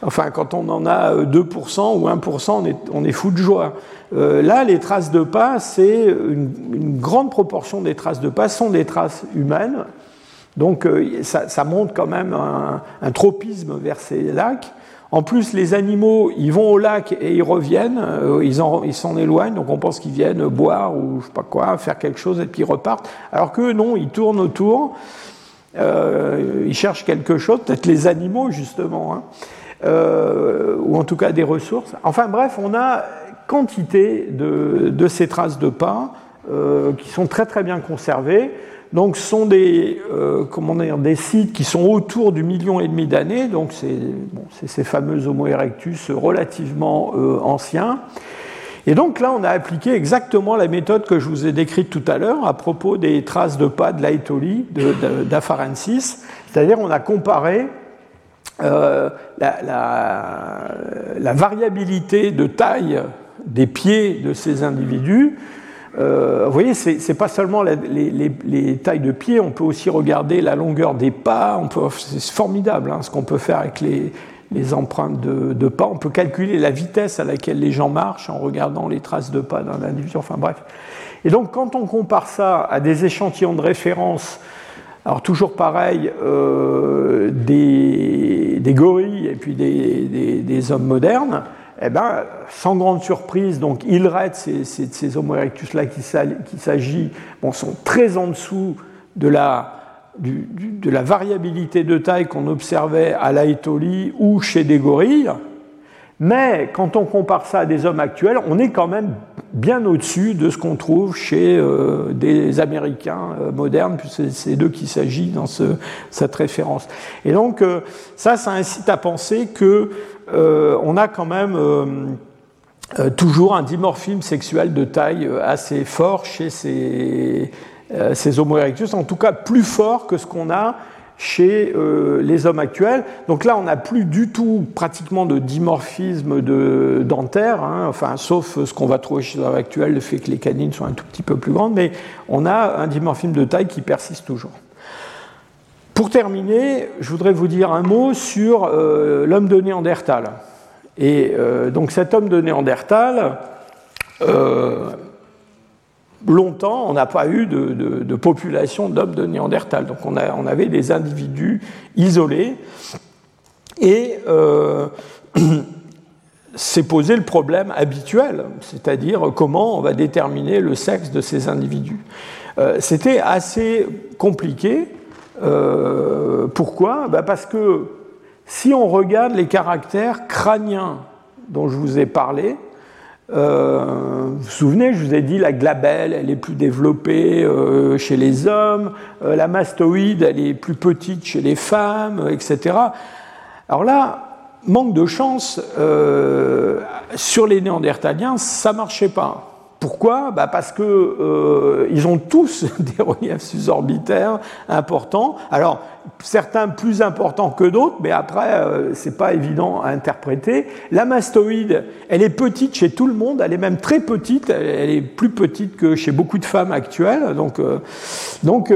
Enfin, quand on en a 2% euh, ou 1%, on est, fou de joie. Euh, là, les traces de pas, c'est une, grande proportion des traces de pas sont des traces humaines. Donc, ça, montre quand même un, tropisme vers ces lacs. En plus, les animaux, ils vont au lac et ils reviennent, ils s'en éloignent, donc on pense qu'ils viennent boire ou je sais pas quoi, faire quelque chose et puis ils repartent. Alors que non, ils tournent autour. Euh, ils cherchent quelque chose, peut-être les animaux justement, hein. euh, ou en tout cas des ressources. Enfin bref, on a quantité de, ces traces de pas euh, qui sont très très bien conservées. Donc, ce sont des, comment dire, des sites qui sont autour du million et demi d'années, donc c'est ces fameux Homo erectus relativement anciens. Et donc là, on a appliqué exactement la méthode que je vous ai décrite tout à l'heure à propos des traces de pas de l'Aetoli, d'Afarensis. C'est-à-dire, on a comparé euh, la, variabilité de taille des pieds de ces individus. Euh, vous voyez, ce n'est pas seulement les, tailles de pieds, on peut aussi regarder la longueur des pas. C'est formidable hein, ce qu'on peut faire avec les, les empreintes de, pas. On peut calculer la vitesse à laquelle les gens marchent en regardant les traces de pas d'un individu. Enfin bref. Et donc quand on compare ça à des échantillons de référence, alors toujours pareil, euh, des, gorilles et puis des, hommes modernes, eh ben, sans grande surprise, donc Ilred, ces, ces, Homo erectus-là qu'il s'agit, sont très en dessous de la de la variabilité de taille qu'on observait à l'Aetoli ou chez des gorilles, mais quand on compare ça à des hommes actuels, on est quand même bien au-dessus de ce qu'on trouve chez euh, des Américains euh, modernes, puisque c'est d'eux qu'il s'agit dans cette référence. Et donc euh, ça, ça incite à penser que on a quand même toujours un dimorphisme sexuel de taille assez fort chez ces, euh, ces Homo erectus, en tout cas plus fort que ce qu'on a chez les hommes actuels. Donc là, on n'a plus du tout pratiquement de dimorphisme de, dentaire, hein, enfin, sauf ce qu'on va trouver chez les hommes actuels, le fait que les canines sont un tout petit peu plus grandes, mais on a un dimorphisme de taille qui persiste toujours. Pour terminer, je voudrais vous dire un mot sur l'homme de Néandertal. Et donc cet homme de Néandertal, longtemps, on n'a pas eu de, population d'hommes de Néandertal. Donc on, avait des individus isolés. Et euh, <clears throat> s'est posé le problème habituel, c'est-à-dire comment on va déterminer le sexe de ces individus. Euh, c'était assez compliqué. Euh, pourquoi? Ben Parce que si on regarde les caractères crâniens dont je vous ai parlé, euh, vous vous souvenez, je vous ai dit la glabelle, elle est plus développée euh, chez les hommes, euh, la mastoïde, elle est plus petite chez les femmes, etc. Alors là, manque de chance, sur les néandertaliens, ça marchait pas. Pourquoi? Bah Parce qu'ils euh, ont tous <laughs> des reliefs suborbitaires importants. Alors, certains plus importants que d'autres, mais après, euh, ce n'est pas évident à interpréter. La mastoïde, elle est petite chez tout le monde, elle est même très petite, elle est plus petite que chez beaucoup de femmes actuelles. Donc, euh, donc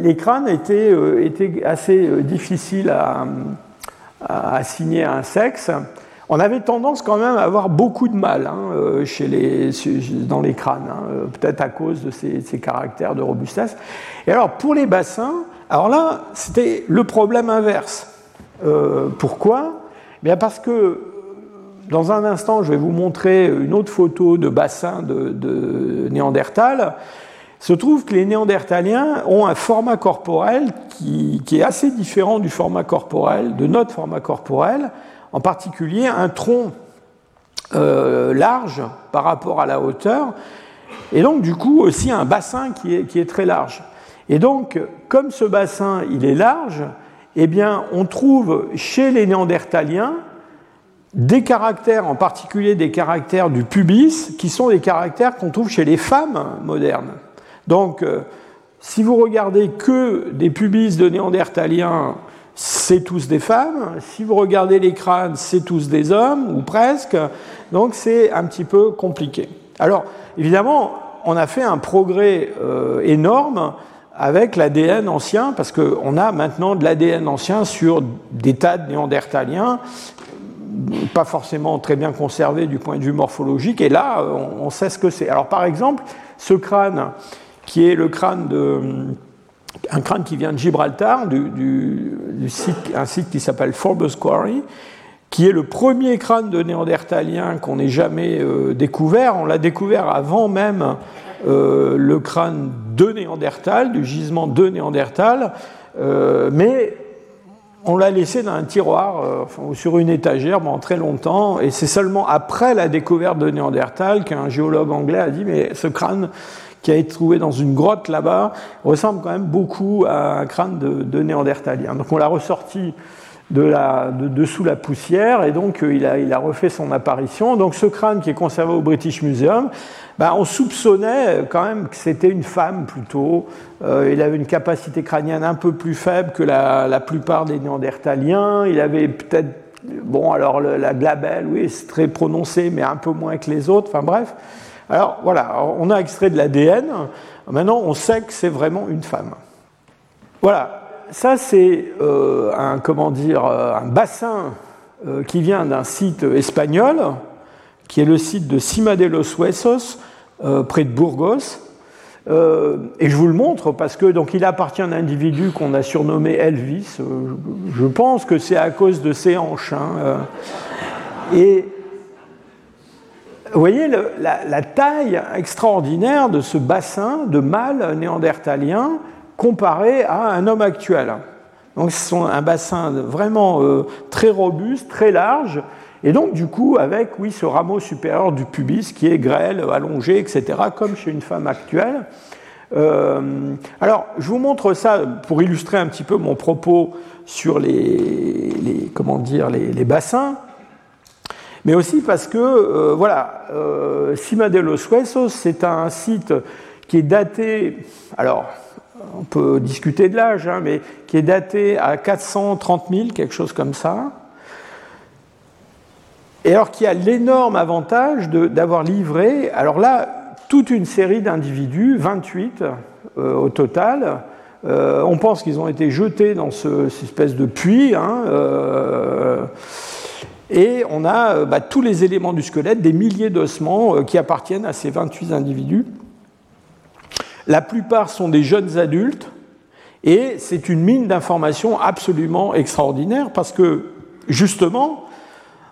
les crânes étaient, étaient assez difficiles à assigner à un sexe on avait tendance quand même à avoir beaucoup de mal hein, euh, dans les crânes, hein, euh, peut-être à cause de ces, caractères de robustesse. Et alors pour les bassins, alors là c'était le problème inverse. Euh, pourquoi? Eh Bien parce que dans un instant je vais vous montrer une autre photo de bassin de, de Néandertal. Il se trouve que les Néandertaliens ont un format corporel qui est assez différent du format corporel, de notre format corporel en particulier un tronc euh, large par rapport à la hauteur, et donc du coup aussi un bassin qui est, qui très large. Et donc, comme ce bassin il est large, eh bien, on trouve chez les néandertaliens des caractères, en particulier des caractères du pubis, qui sont des caractères qu'on trouve chez les femmes modernes. Donc, euh, si vous regardez que des pubis de néandertaliens c'est tous des femmes. Si vous regardez les crânes, c'est tous des hommes, ou presque. Donc c'est un petit peu compliqué. Alors, évidemment, on a fait un progrès euh, énorme avec l'ADN ancien, parce qu'on a maintenant de l'ADN ancien sur des tas de néandertaliens, pas forcément très bien conservés du point de vue morphologique, et là, on sait ce que c'est. Alors, par exemple, ce crâne, qui est le crâne de un crâne qui vient de Gibraltar, du, site, un site qui s'appelle Forbes Quarry, qui est le premier crâne de néandertalien qu'on ait jamais euh, découvert. On l'a découvert avant même euh, le crâne de Néandertal, du gisement de Néandertal, euh, mais on l'a laissé dans un tiroir ou sur une étagère pendant très longtemps, et c'est seulement après la découverte de Néandertal qu'un géologue anglais a dit mais ce crâne qui a été trouvé dans une grotte là-bas, ressemble quand même beaucoup à un crâne de, néandertalien. Donc on l'a ressorti de, la, la poussière et donc euh, il, a, refait son apparition. Donc ce crâne qui est conservé au British Museum, ben, on soupçonnait quand même que c'était une femme plutôt. Euh, il avait une capacité crânienne un peu plus faible que la plupart des néandertaliens. Il avait peut-être, bon alors la glabelle, oui, c'est très prononcé, mais un peu moins que les autres. Enfin bref. Alors voilà, on a extrait de l'ADN. Maintenant, on sait que c'est vraiment une femme. Voilà, ça c'est euh, un comment dire euh, un bassin euh, qui vient d'un site espagnol, qui est le site de Cima de los Huesos, près de Burgos. et je vous le montre parce que donc il appartient à un individu qu'on a surnommé Elvis. je pense que c'est à cause de ses hanches. Hein, et vous voyez la, taille extraordinaire de ce bassin de mâles néandertaliens comparé à un homme actuel. Donc c'est un bassin vraiment euh, très robuste, très large, et donc du coup avec oui, ce rameau supérieur du pubis qui est grêle, allongé, etc., comme chez une femme actuelle. Euh, alors je vous montre ça pour illustrer un petit peu mon propos sur les, comment dire, les bassins mais aussi parce que, euh, voilà, euh, Cima de los Huesos, c'est un site qui est daté, alors, on peut discuter de l'âge, hein, mais qui est daté à 430 000, quelque chose comme ça. Et alors qui a l'énorme avantage d'avoir livré, alors là, toute une série d'individus, 28 euh, au total. Euh, on pense qu'ils ont été jetés dans ce, cette espèce de puits. Hein, et on a bah, tous les éléments du squelette, des milliers d'ossements qui appartiennent à ces 28 individus. La plupart sont des jeunes adultes et c'est une mine d'informations absolument extraordinaire parce que justement,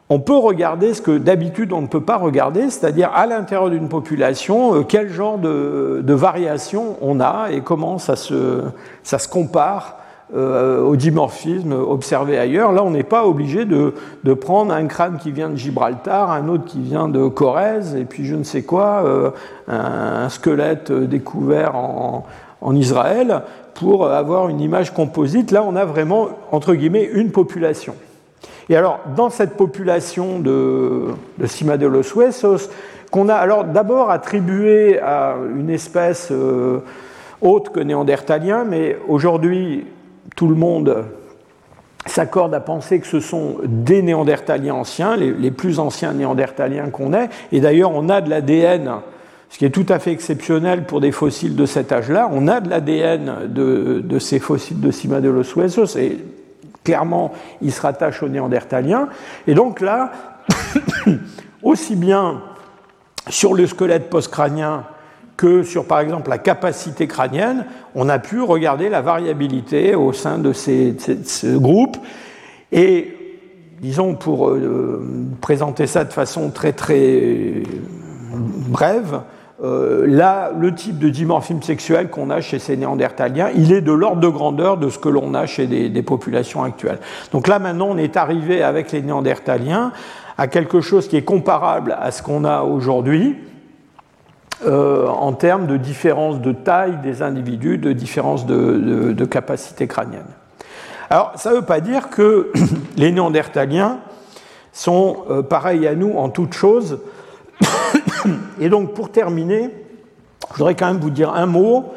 on peut regarder ce que d'habitude on ne peut pas regarder, c'est-à-dire à, l'intérieur d'une population, euh, quel genre de, variation on a et comment ça se compare euh, au dimorphisme observé ailleurs. Là, on n'est pas obligé de, prendre un crâne qui vient de Gibraltar, un autre qui vient de Corrèze, et puis je ne sais quoi, euh, un, squelette découvert en, Israël, pour avoir une image composite. Là, on a vraiment, entre guillemets, une population. Et alors, dans cette population de, de Cimadelos huesos, qu'on a alors d'abord attribué à une espèce euh, autre que néandertalien, mais aujourd'hui, tout le monde s'accorde à penser que ce sont des néandertaliens anciens, les, plus anciens néandertaliens qu'on ait. Et d'ailleurs, on a de l'ADN, ce qui est tout à fait exceptionnel pour des fossiles de cet âge-là. On a de l'ADN de, ces fossiles de Cima de los Huesos, et clairement, ils se rattachent aux néandertaliens. Et donc là, <coughs> aussi bien sur le squelette postcrânien que sur, par exemple, la capacité crânienne, on a pu regarder la variabilité au sein de ces, ce groupe. Et, disons, pour euh, présenter ça de façon très, très brève, euh, là, le type de dimorphisme sexuel qu'on a chez ces néandertaliens, il est de l'ordre de grandeur de ce que l'on a chez des, des, populations actuelles. Donc là, maintenant, on est arrivé avec les néandertaliens à quelque chose qui est comparable à ce qu'on a aujourd'hui, euh, en termes de différence de taille des individus, de différence de, capacité crânienne. Alors, ça ne veut pas dire que <clears throat> les néandertaliens sont euh, pareils à nous en toutes choses. <clears throat> Et donc, pour terminer, je voudrais quand même vous dire un mot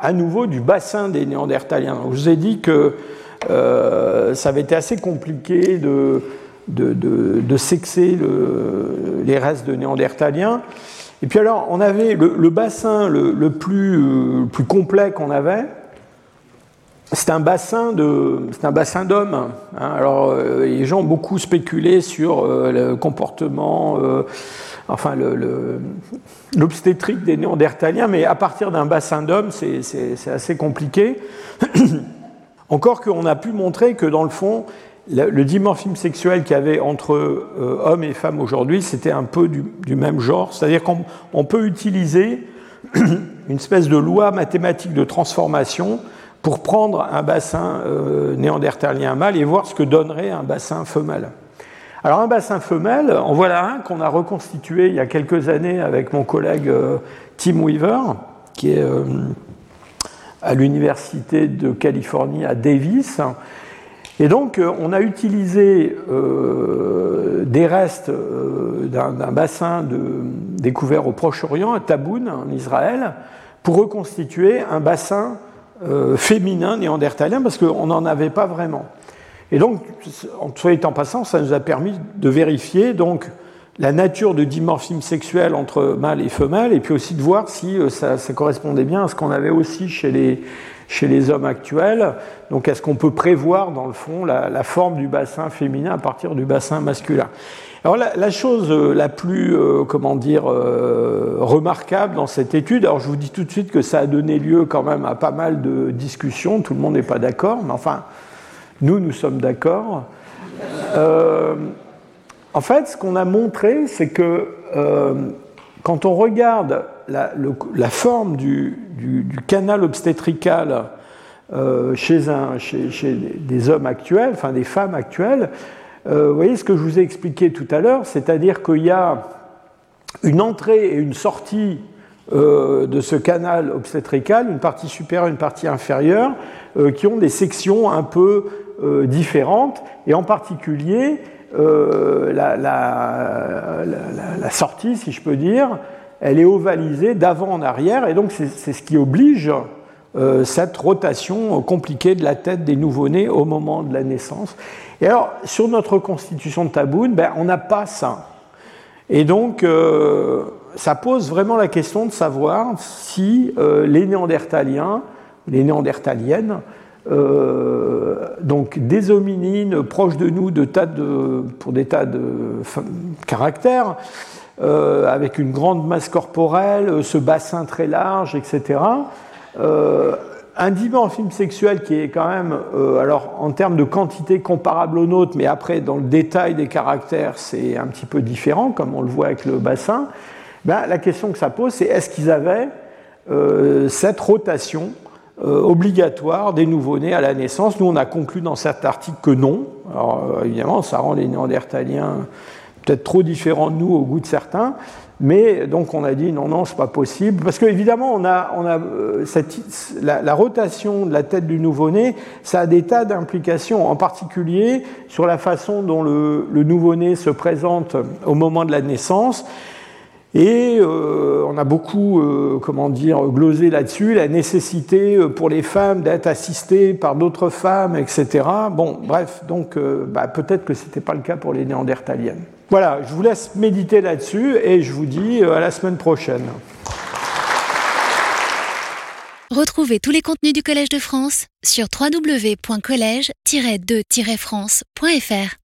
à nouveau du bassin des néandertaliens. Je vous ai dit que euh, ça avait été assez compliqué de, de, sexer les restes de néandertaliens. Et puis alors, on avait le, bassin le, plus, plus, complet qu'on avait. C'est un bassin de, c'est un bassin d'hommes. Hein. Alors, euh, les gens ont beaucoup spéculé sur euh, le comportement, euh, enfin l'obstétrique des Néandertaliens, mais à partir d'un bassin d'hommes, c'est assez compliqué. <coughs> Encore qu'on a pu montrer que dans le fond, le dimorphisme sexuel qu'il y avait entre euh, hommes et femmes aujourd'hui, c'était un peu du, même genre. C'est-à-dire qu'on peut utiliser <clears throat> une espèce de loi mathématique de transformation pour prendre un bassin euh, néandertalien mâle et voir ce que donnerait un bassin femelle. Alors un bassin femelle, en voilà un qu'on a reconstitué il y a quelques années avec mon collègue euh, Tim Weaver, qui est à l'université de Californie à Davis. Et donc, euh, on a utilisé euh, des restes euh, d'un bassin découvert au Proche-Orient, à Taboun, en Israël, pour reconstituer un bassin féminin néandertalien, parce qu'on n'en avait pas vraiment. Et donc, en soit en passant, ça nous a permis de vérifier donc, la nature de dimorphisme sexuel entre mâle et femelle, et puis aussi de voir si ça correspondait bien à ce qu'on avait aussi chez les, hommes actuels. Donc est-ce qu'on peut prévoir dans le fond la, forme du bassin féminin à partir du bassin masculin? Alors la, chose euh, la plus, euh, comment dire, euh, remarquable dans cette étude, alors je vous dis tout de suite que ça a donné lieu quand même à pas mal de discussions, tout le monde n'est pas d'accord, mais enfin, nous, nous sommes d'accord. En fait, ce qu'on a montré, c'est que quand on regarde la, forme du, canal obstétrical euh, chez, des hommes actuels, enfin des femmes actuelles, euh, vous voyez ce que je vous ai expliqué tout à l'heure, c'est-à-dire qu'il y a une entrée et une sortie euh, de ce canal obstétrical, une partie supérieure et une partie inférieure, qui ont des sections un peu différentes, et en particulier la, la, sortie, si je peux dire, elle est ovalisée d'avant en arrière, et donc c'est ce qui oblige cette rotation compliquée de la tête des nouveau-nés au moment de la naissance. Et alors, sur notre constitution de Taboun, ben, on n'a pas ça. Et donc, ça pose vraiment la question de savoir si les Néandertaliens, les Néandertaliennes, euh, donc des hominines proches de nous pour des tas de caractères, euh, avec une grande masse corporelle, euh, ce bassin très large, etc. un dimorphisme sexuel qui est quand même, alors en termes de quantité comparable au nôtre, mais après dans le détail des caractères, c'est un petit peu différent, comme on le voit avec le bassin. Ben, la question que ça pose, c'est est-ce qu'ils avaient cette rotation obligatoire des nouveau-nés à la naissance. Nous, on a conclu dans cet article que non. Alors, euh, évidemment, ça rend les néandertaliens peut-être trop différents de nous au goût de certains. Mais donc on a dit non, non, c'est pas possible. Parce qu'évidemment, on a, on a euh, la, rotation de la tête du nouveau-né, ça a des tas d'implications, en particulier sur la façon dont le nouveau-né se présente au moment de la naissance. Et euh, on a beaucoup, euh, comment dire, glosé là-dessus, la nécessité euh, pour les femmes d'être assistées par d'autres femmes, etc. Bon, bref, donc bah, peut-être que ce n'était pas le cas pour les néandertaliennes. Voilà, je vous laisse méditer là-dessus et je vous dis à la semaine prochaine. Retrouvez tous les contenus du Collège de France sur www.colège-2-france.fr.